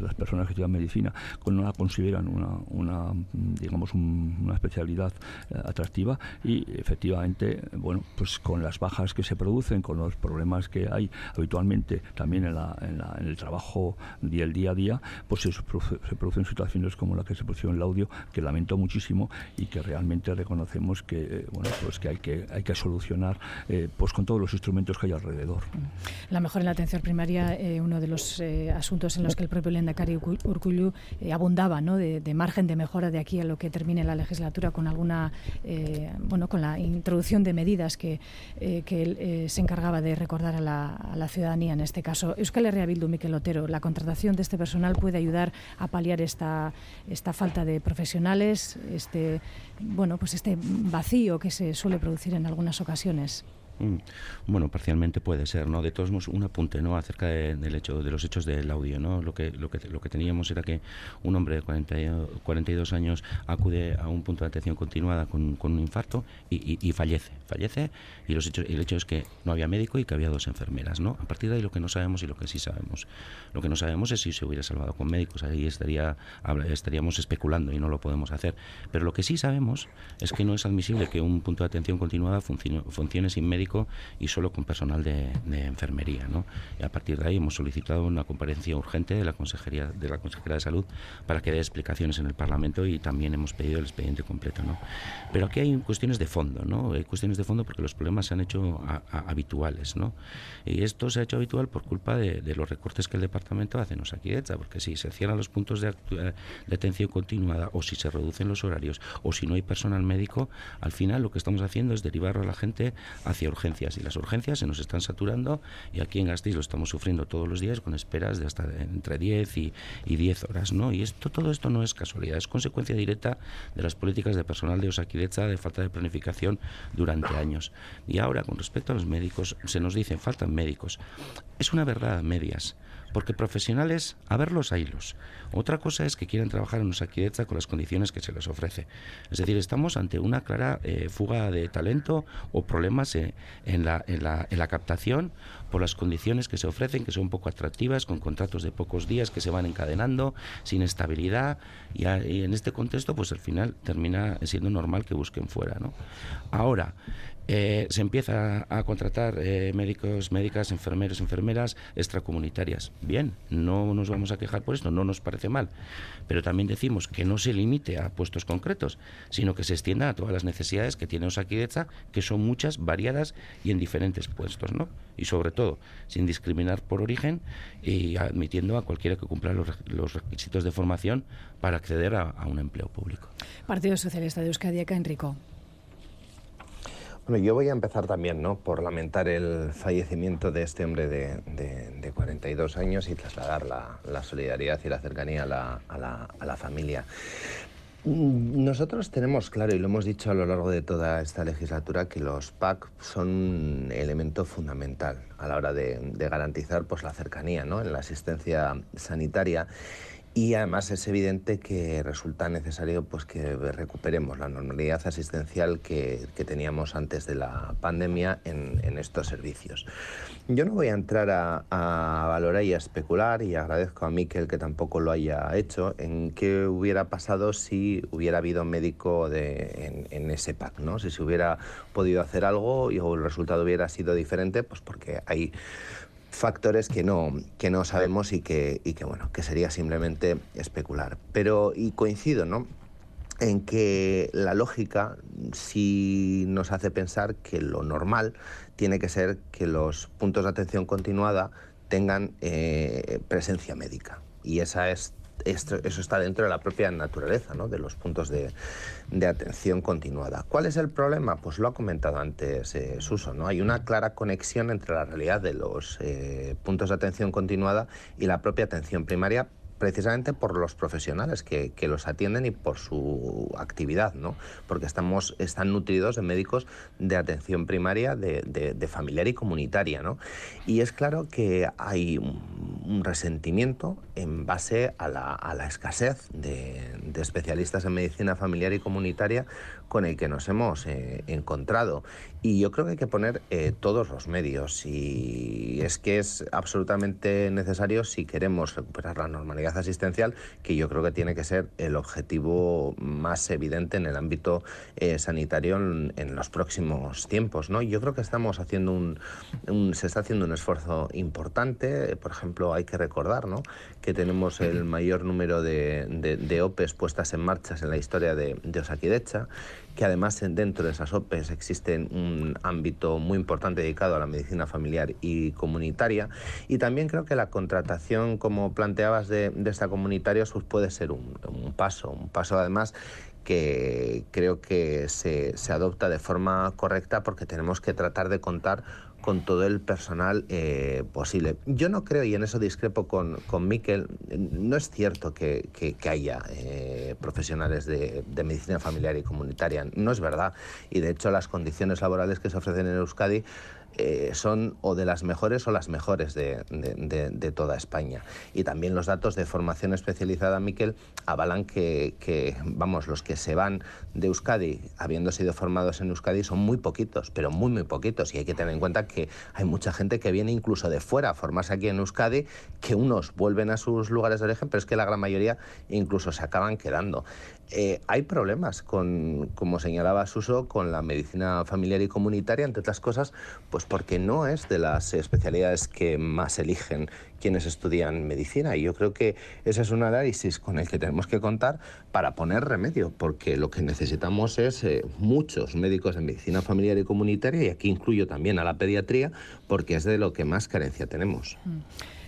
Las personas que estudian medicina no la consideran una, digamos, una especialidad eh, atractiva y efectivamente, bueno, pues con las bajas que se producen, con los problemas que hay habitualmente también en, la, en, el trabajo día, el día a día, pues se, se producen situaciones como la que se produjo en el audio, que lamento muchísimo y que realmente reconocemos que eh, bueno pues que hay que hay que solucionar eh, pues con todos los instrumentos que hay alrededor. La mejora en la atención primaria, eh, uno de los asuntos en los que el propio Lendakari Urkullu abundaba, ¿no? De, margen de mejora de aquí a lo que termine la legislatura con alguna bueno con la introducción de medidas que, que él se encargaba de recordar a la, a la, ciudadanía en este caso. Euskal Herria Bildu, Miquel Otero, la contratación de este personal puede ayudar a paliar esta, esta falta de profesionales, este, bueno, pues este vacío que se suele producir en algunas ocasiones. Mm. Bueno, parcialmente puede ser, ¿no? De todos modos, un apunte, ¿no? Acerca del hecho, de los hechos del audio, ¿no? Lo que, lo que, lo que teníamos era que un hombre de 40, 42 años acude a un punto de atención continuada con, con un infarto y, fallece, fallece y los hechos, el hecho es que no había médico y que había dos enfermeras, ¿no? A partir de ahí lo que no sabemos y lo que sí sabemos. Lo que no sabemos es si se hubiera salvado con médicos, ahí estaría, estaríamos especulando y no lo podemos hacer. Pero lo que sí sabemos es que no es admisible que un punto de atención continuada funcione, funcione sin médico y solo con personal de, enfermería. ¿no? Y a partir de ahí hemos solicitado una comparecencia urgente de la Consejería de la Consejera de Salud para que dé explicaciones en el Parlamento y también hemos pedido el expediente completo. ¿no? Pero aquí hay cuestiones de fondo, ¿no? Hay cuestiones de fondo porque los problemas se han hecho habituales, ¿no? Y esto se ha hecho habitual por culpa de, los recortes que el departamento hace en Osakidecha, porque si se cierran los puntos de, de atención continuada o si se reducen los horarios o si no hay personal médico, al final lo que estamos haciendo es derivar a la gente hacia urgencias y las urgencias se nos están saturando y aquí en Gasteiz lo estamos sufriendo todos los días con esperas de hasta entre 10 y, y 10 horas, ¿no? Y esto todo esto no es casualidad, es consecuencia directa de las políticas de personal de Osakidecha de falta de planificación durante años. Y ahora con respecto a los médicos se nos dicen faltan médicos. Es una verdad medias porque profesionales, a verlos, los. Otra cosa es que quieran trabajar en Osakidecha con las condiciones que se les ofrece. Es decir, estamos ante una clara eh, fuga de talento o problemas en, la, en, la, en, la, captación por las condiciones que se ofrecen, que son poco atractivas, con contratos de pocos días que se van encadenando, sin estabilidad, y, y en este contexto, pues al final termina siendo normal que busquen fuera. ¿no? Ahora, eh, se empieza a contratar eh, médicos, médicas, enfermeros, enfermeras extracomunitarias. Bien, no nos vamos a quejar por esto, no nos parece mal. Pero también decimos que no se limite a puestos concretos, sino que se extienda a todas las necesidades que tiene Osakidecha, que son muchas, variadas y en diferentes puestos, ¿no? Y sobre todo, sin discriminar por origen y admitiendo a cualquiera que cumpla los, requisitos de formación para acceder a, un empleo público. Partido Socialista de Euskadi, Enrico. Bueno, yo voy a empezar también ¿no? por lamentar el fallecimiento de este hombre de, de, 42 años y trasladar la, solidaridad y la cercanía a la, a, la, a la, familia. Mm, nosotros tenemos claro, y lo hemos dicho a lo largo de toda esta legislatura, que los PAC son un elemento fundamental a la hora de, garantizar pues, la cercanía ¿no? en la asistencia sanitaria y además es evidente que resulta necesario pues, que recuperemos la normalidad asistencial que, teníamos antes de la pandemia en, estos servicios. Yo no voy a entrar a, valorar y a especular, y agradezco a Miquel que tampoco lo haya hecho, en qué hubiera pasado si hubiera habido médico de, en, ese PAC, ¿no? si se hubiera podido hacer algo y el resultado hubiera sido diferente, pues porque hay factores que no, que no sabemos y que, y que, bueno, que sería simplemente especular. Pero, y coincido, ¿no? en que la lógica sí nos hace pensar que lo normal tiene que ser que los puntos de atención continuada tengan eh, presencia médica. Y esa es esto, eso está dentro de la propia naturaleza ¿no? de los puntos de, de, atención continuada. ¿Cuál es el problema? Pues lo ha comentado antes eh, Suso. ¿no? Hay una clara conexión entre la realidad de los eh, puntos de atención continuada y la propia atención primaria precisamente por los profesionales que, los atienden y por su actividad, ¿no? Porque estamos, están nutridos de médicos de atención primaria, de, familiar y comunitaria, ¿no? Y es claro que hay un, resentimiento en base a la, escasez de, especialistas en medicina familiar y comunitaria con el que nos hemos eh, encontrado. Y yo creo que hay que poner eh, todos los medios y es que es absolutamente necesario si queremos recuperar la normalidad asistencial, que yo creo que tiene que ser el objetivo más evidente en el ámbito eh, sanitario en, los próximos tiempos. ¿no? Yo creo que estamos haciendo un, se está haciendo un esfuerzo importante. Por ejemplo, hay que recordar ¿no? que tenemos el mayor número de, de, OPEs puestas en marcha en la historia de, de Osakidecha que además dentro de esas OPEs existe un ámbito muy importante dedicado a la medicina familiar y comunitaria. Y también creo que la contratación, como planteabas, de, esta comunitaria, pues puede ser un, un paso, un paso además que creo que se, se, adopta de forma correcta porque tenemos que tratar de contar con todo el personal eh, posible. Yo no creo, y en eso discrepo con, con Miquel, no es cierto que, haya eh, profesionales de, medicina familiar y comunitaria, no es verdad. Y de hecho las condiciones laborales que se ofrecen en Euskadi eh, son o de las mejores o las mejores de, de, toda España. Y también los datos de formación especializada, Miquel, avalan que, que, vamos, los que se van de Euskadi, habiendo sido formados en Euskadi, son muy poquitos, pero muy, muy poquitos. Y hay que tener en cuenta que hay mucha gente que viene incluso de fuera a formarse aquí en Euskadi, que unos vuelven a sus lugares de origen, pero es que la gran mayoría incluso se acaban quedando. Eh, hay problemas con, como señalaba Suso, con la medicina familiar y comunitaria, entre otras cosas, pues porque no es de las especialidades que más eligen quienes estudian medicina. Y yo creo que ese es un análisis con el que tenemos que contar para poner remedio, porque lo que necesitamos es eh, muchos médicos de medicina familiar y comunitaria, y aquí incluyo también a la pediatría, porque es de lo que más carencia tenemos. Mm.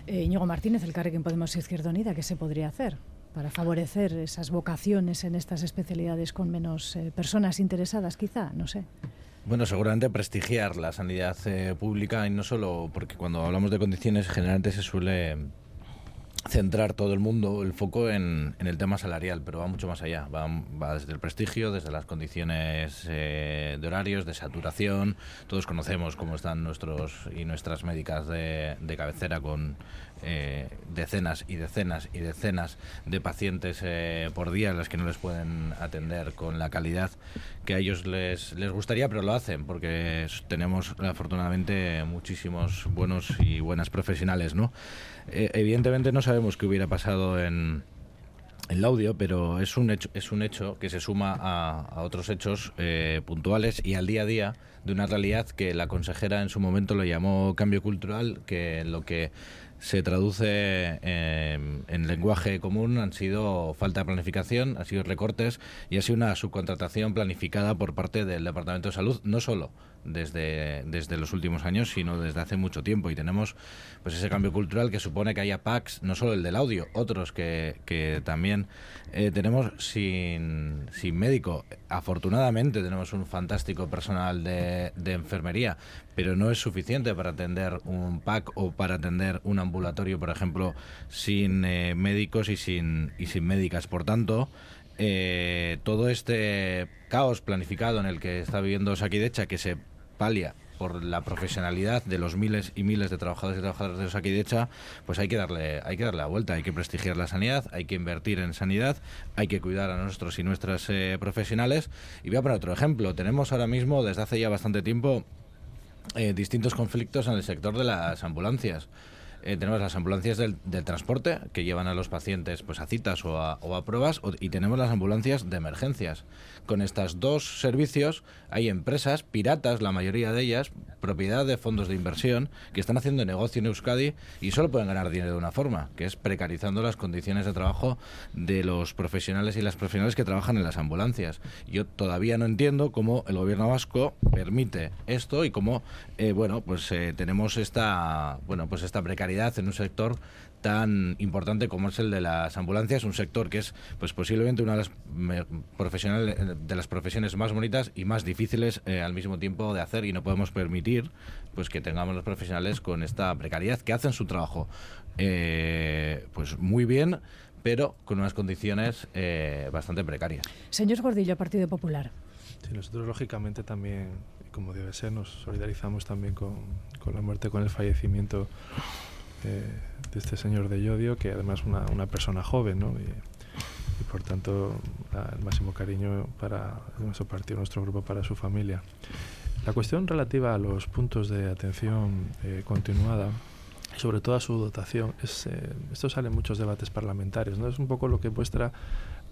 Eh, Martínez, el Carrequín Podemos Izquierda Unida, ¿qué se podría hacer? Para favorecer esas vocaciones en estas especialidades con menos eh, personas interesadas, quizá, no sé. Bueno, seguramente prestigiar la sanidad eh, pública y no solo porque cuando hablamos de condiciones generalmente se suele centrar todo el mundo el foco en, el tema salarial, pero va mucho más allá. Va, desde el prestigio, desde las condiciones eh, de horarios, de saturación. Todos conocemos cómo están nuestros y nuestras médicas de, de cabecera con eh, decenas y decenas y decenas de pacientes eh, por día las que no les pueden atender con la calidad que a ellos les, les gustaría, pero lo hacen porque tenemos afortunadamente muchísimos buenos y buenas profesionales, ¿no? Eh, evidentemente no sabemos qué hubiera pasado en, el audio, pero es un hecho, es un hecho que se suma a, otros hechos puntuales y al día a día de una realidad que la consejera en su momento lo llamó cambio cultural, que lo que se traduce en, lenguaje común han sido falta de planificación, han sido recortes y ha sido una subcontratación planificada por parte del Departamento de Salud, no solo desde, desde los últimos años, sino desde hace mucho tiempo. Y tenemos pues ese cambio cultural que supone que haya packs, no solo el del audio, otros que, que también eh, tenemos sin, sin médico. Afortunadamente tenemos un fantástico personal de, de enfermería, pero no es suficiente para atender un pack o para atender un ambulatorio, por ejemplo, sin eh, médicos y sin, y sin médicas. Por tanto, eh, todo este caos planificado en el que está viviendo Saquidecha, que se por la profesionalidad de los miles y miles de trabajadores y trabajadoras de Saquidecha, pues hay que darle hay que darle la vuelta, hay que prestigiar la sanidad, hay que invertir en sanidad, hay que cuidar a nuestros y nuestras eh, profesionales. Y voy a poner otro ejemplo. Tenemos ahora mismo, desde hace ya bastante tiempo, eh, distintos conflictos en el sector de las ambulancias. Eh, tenemos las ambulancias del, transporte que llevan a los pacientes pues a citas o a, pruebas y tenemos las ambulancias de emergencias. Con estos dos servicios hay empresas piratas, la mayoría de ellas, propiedad de fondos de inversión, que están haciendo negocio en Euskadi y solo pueden ganar dinero de una forma, que es precarizando las condiciones de trabajo de los profesionales y las profesionales que trabajan en las ambulancias. Yo todavía no entiendo cómo el gobierno vasco permite esto y cómo, eh, bueno, pues eh, tenemos esta, bueno, pues esta precariedad en un sector tan importante como es el de las ambulancias, un sector que es pues posiblemente una de las profesionales de las profesiones más bonitas y más difíciles eh, al mismo tiempo de hacer y no podemos permitir pues que tengamos los profesionales con esta precariedad que hacen su trabajo eh, pues muy bien pero con unas condiciones eh, bastante precarias. Señor Gordillo, Partido Popular. Sí, nosotros lógicamente también, como debe ser, nos solidarizamos también con, con la muerte, con el fallecimiento de, este señor de Yodio, que además una, una, persona joven, ¿no? Y, por tanto el máximo cariño para nuestro partido, nuestro grupo, para su familia. La cuestión relativa a los puntos de atención eh, continuada, sobre todo a su dotación, es, eh, esto sale en muchos debates parlamentarios, ¿no? es un poco lo que muestra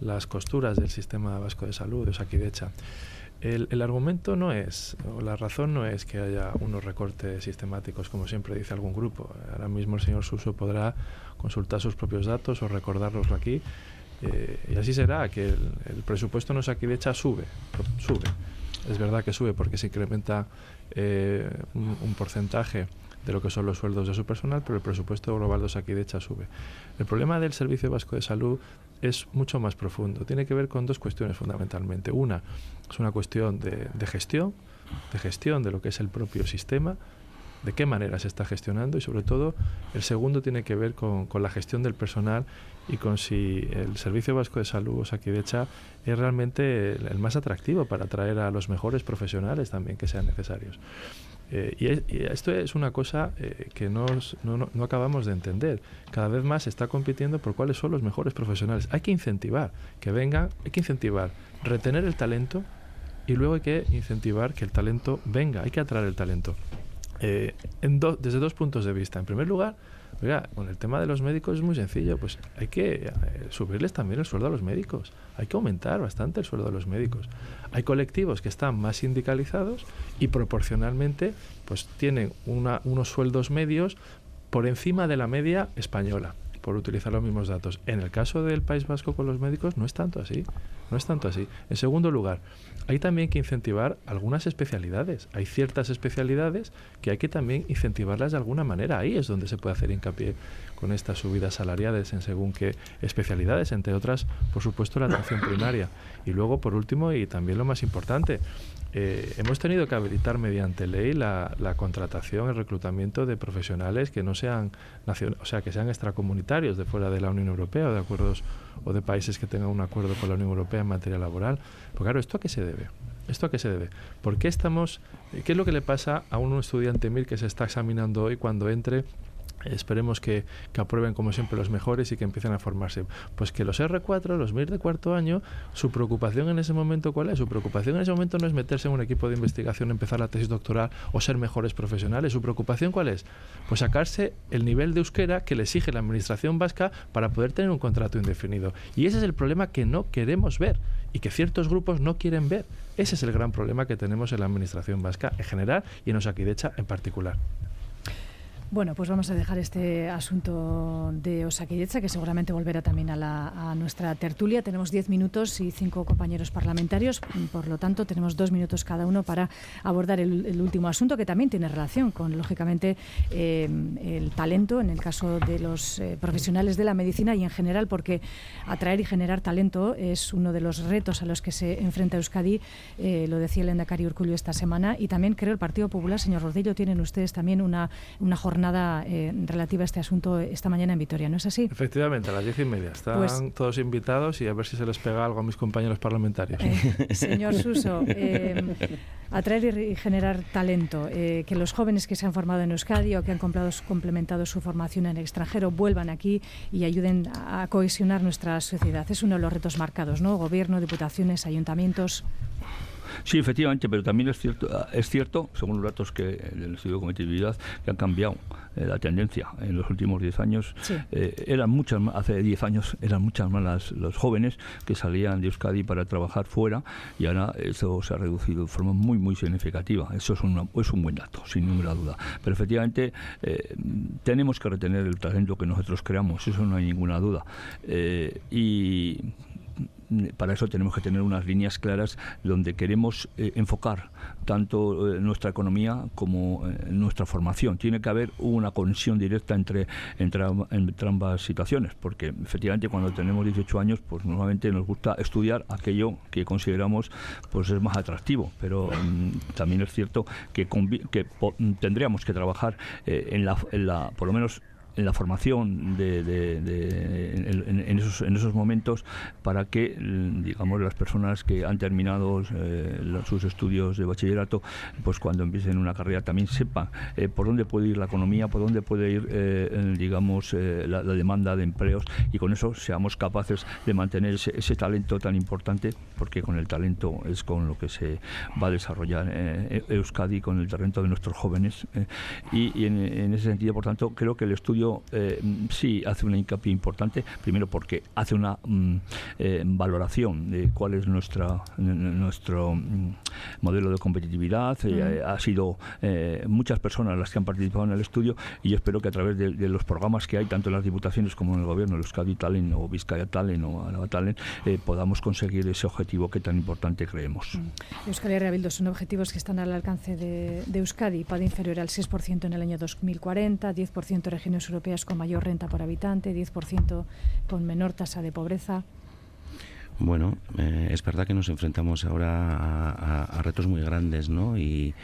las costuras del sistema vasco de salud, de Osakidecha. El, el, argumento no es, o la razón no es que haya unos recortes sistemáticos, como siempre dice algún grupo. Ahora mismo el señor Suso podrá consultar sus propios datos o recordárnoslo aquí. Eh, y así será, que el, presupuesto no de hecha sube, sube. Es verdad que sube porque se incrementa eh, un, porcentaje de lo que son los sueldos de su personal, pero el presupuesto global de hecha sube. El problema del Servicio Vasco de Salud es mucho más profundo. Tiene que ver con dos cuestiones fundamentalmente. Una es una cuestión de, gestión, de gestión de lo que es el propio sistema, de qué manera se está gestionando y sobre todo el segundo tiene que ver con, la gestión del personal y con si el Servicio Vasco de Salud o Saquidecha es realmente el, más atractivo para atraer a los mejores profesionales también que sean necesarios. Eh, y, esto es una cosa eh, que no, no, acabamos de entender. Cada vez más se está compitiendo por cuáles son los mejores profesionales. Hay que incentivar que vengan, hay que incentivar, retener el talento y luego hay que incentivar que el talento venga, hay que atraer el talento. Eh, en desde dos puntos de vista. En primer lugar, Oiga, con el tema de los médicos es muy sencillo, pues hay que eh, subirles también el sueldo a los médicos, hay que aumentar bastante el sueldo a los médicos. Hay colectivos que están más sindicalizados y proporcionalmente pues tienen unos sueldos medios por encima de la media española por utilizar los mismos datos. En el caso del País Vasco con los médicos no es tanto así. No es tanto así. En segundo lugar, hay también que incentivar algunas especialidades. Hay ciertas especialidades que hay que también incentivarlas de alguna manera. Ahí es donde se puede hacer hincapié con estas subidas salariales en según qué especialidades, entre otras, por supuesto, la atención primaria. Y luego, por último, y también lo más importante, eh, hemos tenido que habilitar mediante ley la, contratación, el reclutamiento de profesionales que no sean o sea, que sean extracomunitarios de fuera de la Unión Europea o de acuerdos o de países que tengan un acuerdo con la Unión Europea en materia laboral. Pues claro, ¿esto a qué se debe? ¿Esto a qué se debe? ¿Por qué estamos, qué es lo que le pasa a un estudiante MIR que se está examinando hoy cuando entre Esperemos que, aprueben como siempre los mejores y que empiecen a formarse. Pues que los R4, los MIR de cuarto año, su preocupación en ese momento, ¿cuál es? Su preocupación en ese momento no es meterse en un equipo de investigación, empezar la tesis doctoral o ser mejores profesionales. ¿Su preocupación cuál es? Pues sacarse el nivel de euskera que le exige la administración vasca para poder tener un contrato indefinido. Y ese es el problema que no queremos ver y que ciertos grupos no quieren ver. Ese es el gran problema que tenemos en la administración vasca en general y en Osakidecha en particular. Bueno, pues vamos a dejar este asunto de Osakidecha, que seguramente volverá también a, nuestra tertulia. Tenemos diez minutos y cinco compañeros parlamentarios, por lo tanto tenemos dos minutos cada uno para abordar el, último asunto, que también tiene relación con, lógicamente, eh, el talento, en el caso de los eh, profesionales de la medicina y en general, porque atraer y generar talento es uno de los retos a los que se enfrenta Euskadi, eh, lo decía el Endacari Urculio esta semana, y también creo el Partido Popular, señor Rodillo, tienen ustedes también una, una jornada nada eh, relativa a este asunto esta mañana en Vitoria, ¿no es así? Efectivamente, a las diez y media. Están pues todos invitados y a ver si se les pega algo a mis compañeros parlamentarios. Eh, señor Suso, eh, atraer y generar talento, que los jóvenes que se han formado en Euskadi o que han complementado su formación en el extranjero vuelvan aquí y ayuden a cohesionar nuestra sociedad. Es uno de los retos marcados, ¿no? Gobierno, diputaciones, ayuntamientos. Sí, efectivamente, pero también es cierto, es cierto según los datos que del estudio de competitividad, que han cambiado eh, la tendencia en los últimos 10 años. Eh, eran muchas, hace 10 años eran muchas más los jóvenes que salían de Euskadi para trabajar fuera y ahora eso se ha reducido de forma muy, muy significativa. Eso es, es un buen dato, sin ninguna duda. Pero efectivamente eh, tenemos que retener el talento que nosotros creamos, eso no hay ninguna duda. y para eso tenemos que tener unas líneas claras donde queremos eh, enfocar tanto eh, nuestra economía como eh, nuestra formación. Tiene que haber una conexión directa entre, entre, ambas situaciones, porque efectivamente cuando tenemos 18 años, pues normalmente nos gusta estudiar aquello que consideramos pues es más atractivo, pero mm, también es cierto que, que tendríamos que trabajar en, la, en la, por lo menos en la formación de, en, esos, en esos momentos para que digamos las personas que han terminado eh, sus estudios de bachillerato pues cuando empiecen una carrera también sepan eh, por dónde puede ir la economía por dónde puede ir eh, digamos la, demanda de empleos y con eso seamos capaces de mantener ese, talento tan importante porque con el talento es con lo que se va a desarrollar Euskadi con el talento de nuestros jóvenes y, en ese sentido por tanto creo que el estudio eh, sí hace una hincapié importante, primero porque hace una mm, eh, valoración de cuál es nuestra nuestro mm, modelo de competitividad. Eh, ha sido muchas personas las que han participado en el estudio y yo espero que a través de, los programas que hay, tanto en las diputaciones como en el gobierno, el Euskadi Talent o Vizcaya Talent o Álava Talent, podamos conseguir ese objetivo que tan importante creemos. Mm. Euskadi Reabildo son objetivos que están al alcance de, de Euskadi, PAD inferior al 6% en el año 2040, 10% regiones europeas con mayor renta por habitante, 10% con menor tasa de pobreza. Bueno, eh, es verdad que nos enfrentamos ahora a, retos muy grandes, ¿no? Y,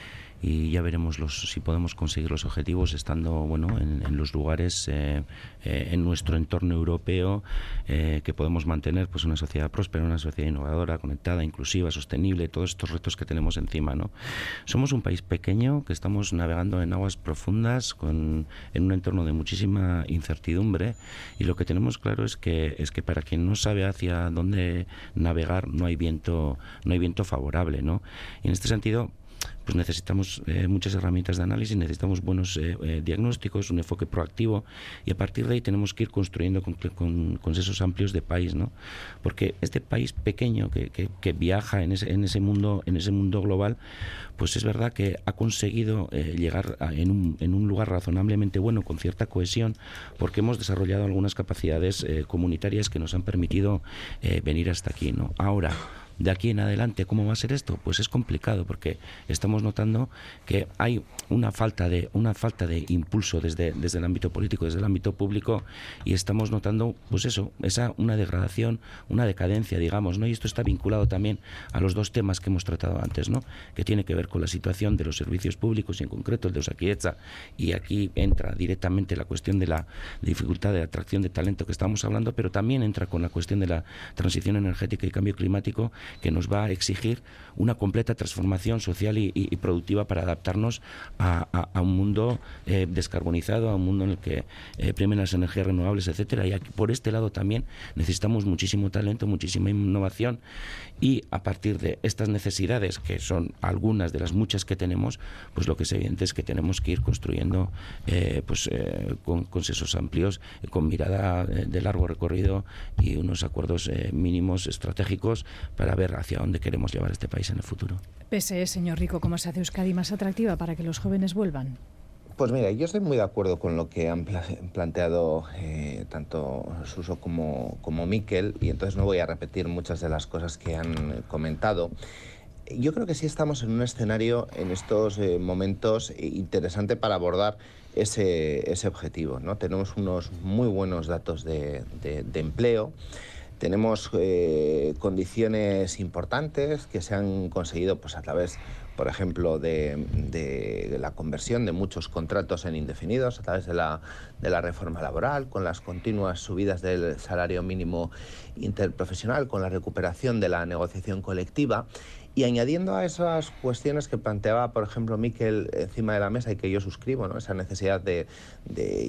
y ya veremos los, si podemos conseguir los objetivos estando bueno en, los lugares eh, eh, en nuestro entorno europeo eh, que podemos mantener pues una sociedad próspera, una sociedad innovadora, conectada, inclusiva, sostenible, todos estos retos que tenemos encima. ¿no? Somos un país pequeño que estamos navegando en aguas profundas con, en un entorno de muchísima incertidumbre y lo que tenemos claro es que es que para quien no sabe hacia dónde navegar no hay viento no hay viento favorable, ¿no? Y en este sentido pues necesitamos eh, muchas herramientas de análisis, necesitamos buenos eh, eh, diagnósticos, un enfoque proactivo y a partir de ahí tenemos que ir construyendo con, consensos amplios de país, ¿no? Porque este país pequeño que, que, viaja en ese, en ese mundo en ese mundo global, pues es verdad que ha conseguido llegar en, un, en un lugar razonablemente bueno con cierta cohesión porque hemos desarrollado algunas capacidades comunitarias que nos han permitido venir hasta aquí, ¿no? Ahora de aquí en adelante, ¿cómo va a ser esto? Pues es complicado porque estamos notando que hay una falta de una falta de impulso desde, desde el ámbito político, desde el ámbito público y estamos notando pues eso, esa una degradación, una decadencia, digamos, ¿no? Y esto está vinculado también a los dos temas que hemos tratado antes, ¿no? Que tiene que ver con la situación de los servicios públicos y en concreto el de Osakieza y aquí entra directamente la cuestión de la dificultad de atracción de talento que estamos hablando, pero también entra con la cuestión de la transición energética y cambio climático que nos va a exigir una completa transformación social y, productiva para adaptarnos a, un mundo eh, descarbonizado, a un mundo en el que eh, primen las energías renovables, etcétera. Y aquí, por este lado también necesitamos muchísimo talento, muchísima innovación y a partir de estas necesidades, que son algunas de las muchas que tenemos, pues lo que es evidente es que tenemos que ir construyendo eh, pues, con consensos amplios, con mirada de largo recorrido y unos acuerdos mínimos estratégicos para ver hacia dónde queremos llevar este país en el futuro. PSE, señor Rico, ¿cómo se hace Euskadi más atractiva para que los jóvenes vuelvan? Pues mira, yo estoy muy de acuerdo con lo que han planteado eh, tanto Suso como, como Miquel y entonces no voy a repetir muchas de las cosas que han comentado. Yo creo que sí estamos en un escenario en estos eh, momentos interesante para abordar ese, ese objetivo. ¿no? Tenemos unos muy buenos datos de, de empleo. Tenemos eh, condiciones importantes que se han conseguido pues, a través, por ejemplo, de, la conversión de muchos contratos en indefinidos, a través de la, de la reforma laboral, con las continuas subidas del salario mínimo interprofesional, con la recuperación de la negociación colectiva y añadiendo a esas cuestiones que planteaba, por ejemplo, Miquel encima de la mesa y que yo suscribo, ¿no? esa necesidad de,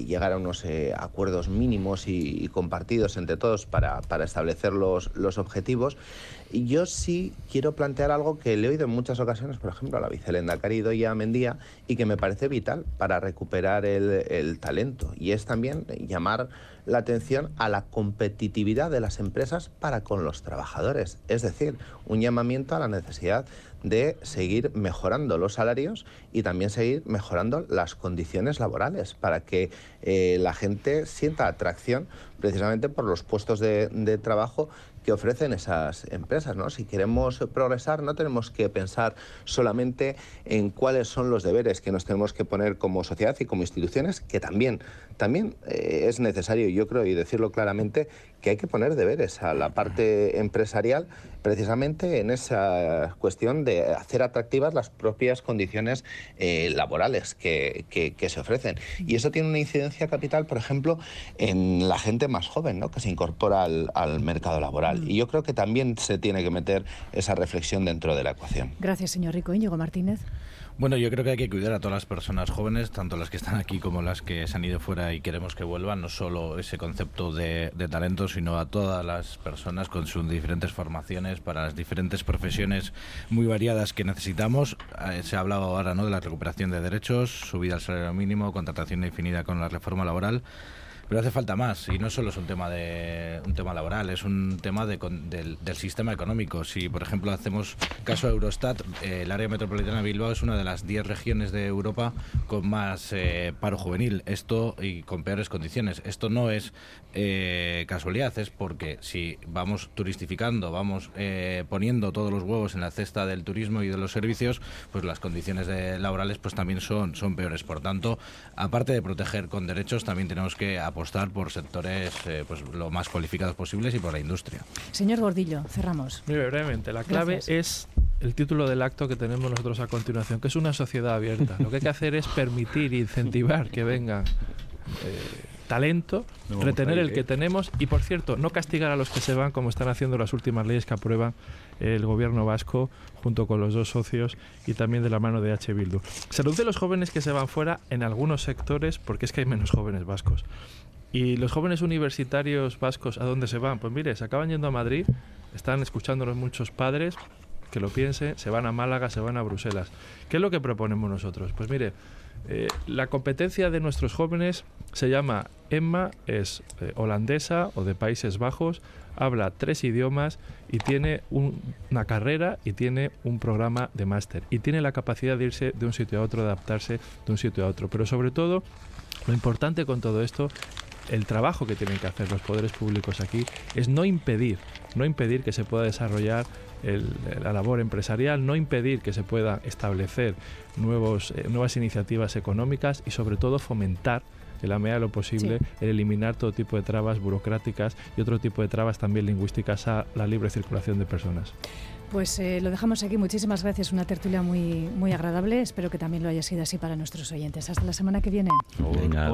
llegar a unos eh, acuerdos mínimos y, compartidos entre todos para, establecer los, los objetivos, y yo sí quiero plantear algo que le he oído en muchas ocasiones, por ejemplo, a la vicelenda a Mendía, y que me parece vital para recuperar el, el talento, y es también llamar la atención a la competitividad de las empresas para con los trabajadores. Es decir, un llamamiento a la necesidad de seguir mejorando los salarios y también seguir mejorando las condiciones laborales para que eh, la gente sienta atracción precisamente por los puestos de trabajo que ofrecen esas empresas. ¿no? Si queremos progresar, no tenemos que pensar solamente en cuáles son los deberes que nos tenemos que poner como sociedad y como instituciones, que también, también eh, es necesario, yo creo, y decirlo claramente, que hay que poner deberes a la parte empresarial precisamente en esa cuestión de hacer atractivas las propias condiciones eh, laborales que, que, se ofrecen. Y eso tiene una incidencia capital, por ejemplo, en la gente más joven, ¿no? que se incorpora al, al mercado laboral. Mm. Y yo creo que también se tiene que meter esa reflexión dentro de la ecuación. Gracias, señor Rico. Íñigo Martínez. Bueno, yo creo que hay que cuidar a todas las personas jóvenes, tanto las que están aquí como las que se han ido fuera y queremos que vuelvan, no solo ese concepto de, talento, sino a todas las personas con sus diferentes formaciones para las diferentes profesiones muy variadas que necesitamos. Eh, se ha hablado ahora ¿no? de la recuperación de derechos, subida al salario mínimo, contratación definida con la reforma laboral. Pero hace falta más y no solo es un tema de un tema laboral, es un tema de, del, sistema económico. Si, por ejemplo, hacemos caso a Eurostat, eh, el área metropolitana de Bilbao es una de las 10 regiones de Europa con más eh, paro juvenil. Esto y con peores condiciones. Esto no es eh, casualidad, es porque si vamos turistificando, vamos poniendo todos los huevos en la cesta del turismo y de los servicios, pues las condiciones laborales pues también son, son peores. Por tanto, aparte de proteger con derechos, también tenemos que apoyar apostar por sectores eh, pues lo más cualificados posibles y por la industria. Señor Gordillo, cerramos. Muy brevemente, la clave es el título del acto que tenemos nosotros a continuación, que es una sociedad abierta. Lo que hay que hacer es permitir e incentivar que venga eh, talento, retener el que ¿eh? tenemos y, por cierto, no castigar a los que se van como están haciendo las últimas leyes que aprueba el gobierno vasco junto con los dos socios y también de la mano de H. Bildu. Se reduce los jóvenes que se van fuera en algunos sectores porque es que hay menos jóvenes vascos. ¿Y los jóvenes universitarios vascos a dónde se van? Pues mire, se acaban yendo a Madrid, están escuchándonos muchos padres, que lo piensen, se van a Málaga, se van a Bruselas. ¿Qué es lo que proponemos nosotros? Pues mire, eh, la competencia de nuestros jóvenes se llama Emma, es eh, holandesa o de Países Bajos, habla tres idiomas y tiene una carrera y tiene un programa de máster y tiene la capacidad de irse de un sitio a otro, adaptarse de un sitio a otro. Pero sobre todo, lo importante con todo esto el trabajo que tienen que hacer los poderes públicos aquí es no impedir, no impedir que se pueda desarrollar la labor empresarial, no impedir que se pueda establecer nuevos, eh, nuevas iniciativas económicas y sobre todo fomentar en la medida de lo posible el eliminar todo tipo de trabas burocráticas y otro tipo de trabas también lingüísticas a la libre circulación de personas. Pues eh, lo dejamos aquí. Muchísimas gracias. Una tertulia muy, muy agradable. Espero que también lo haya sido así para nuestros oyentes. Hasta la semana que viene. Venga,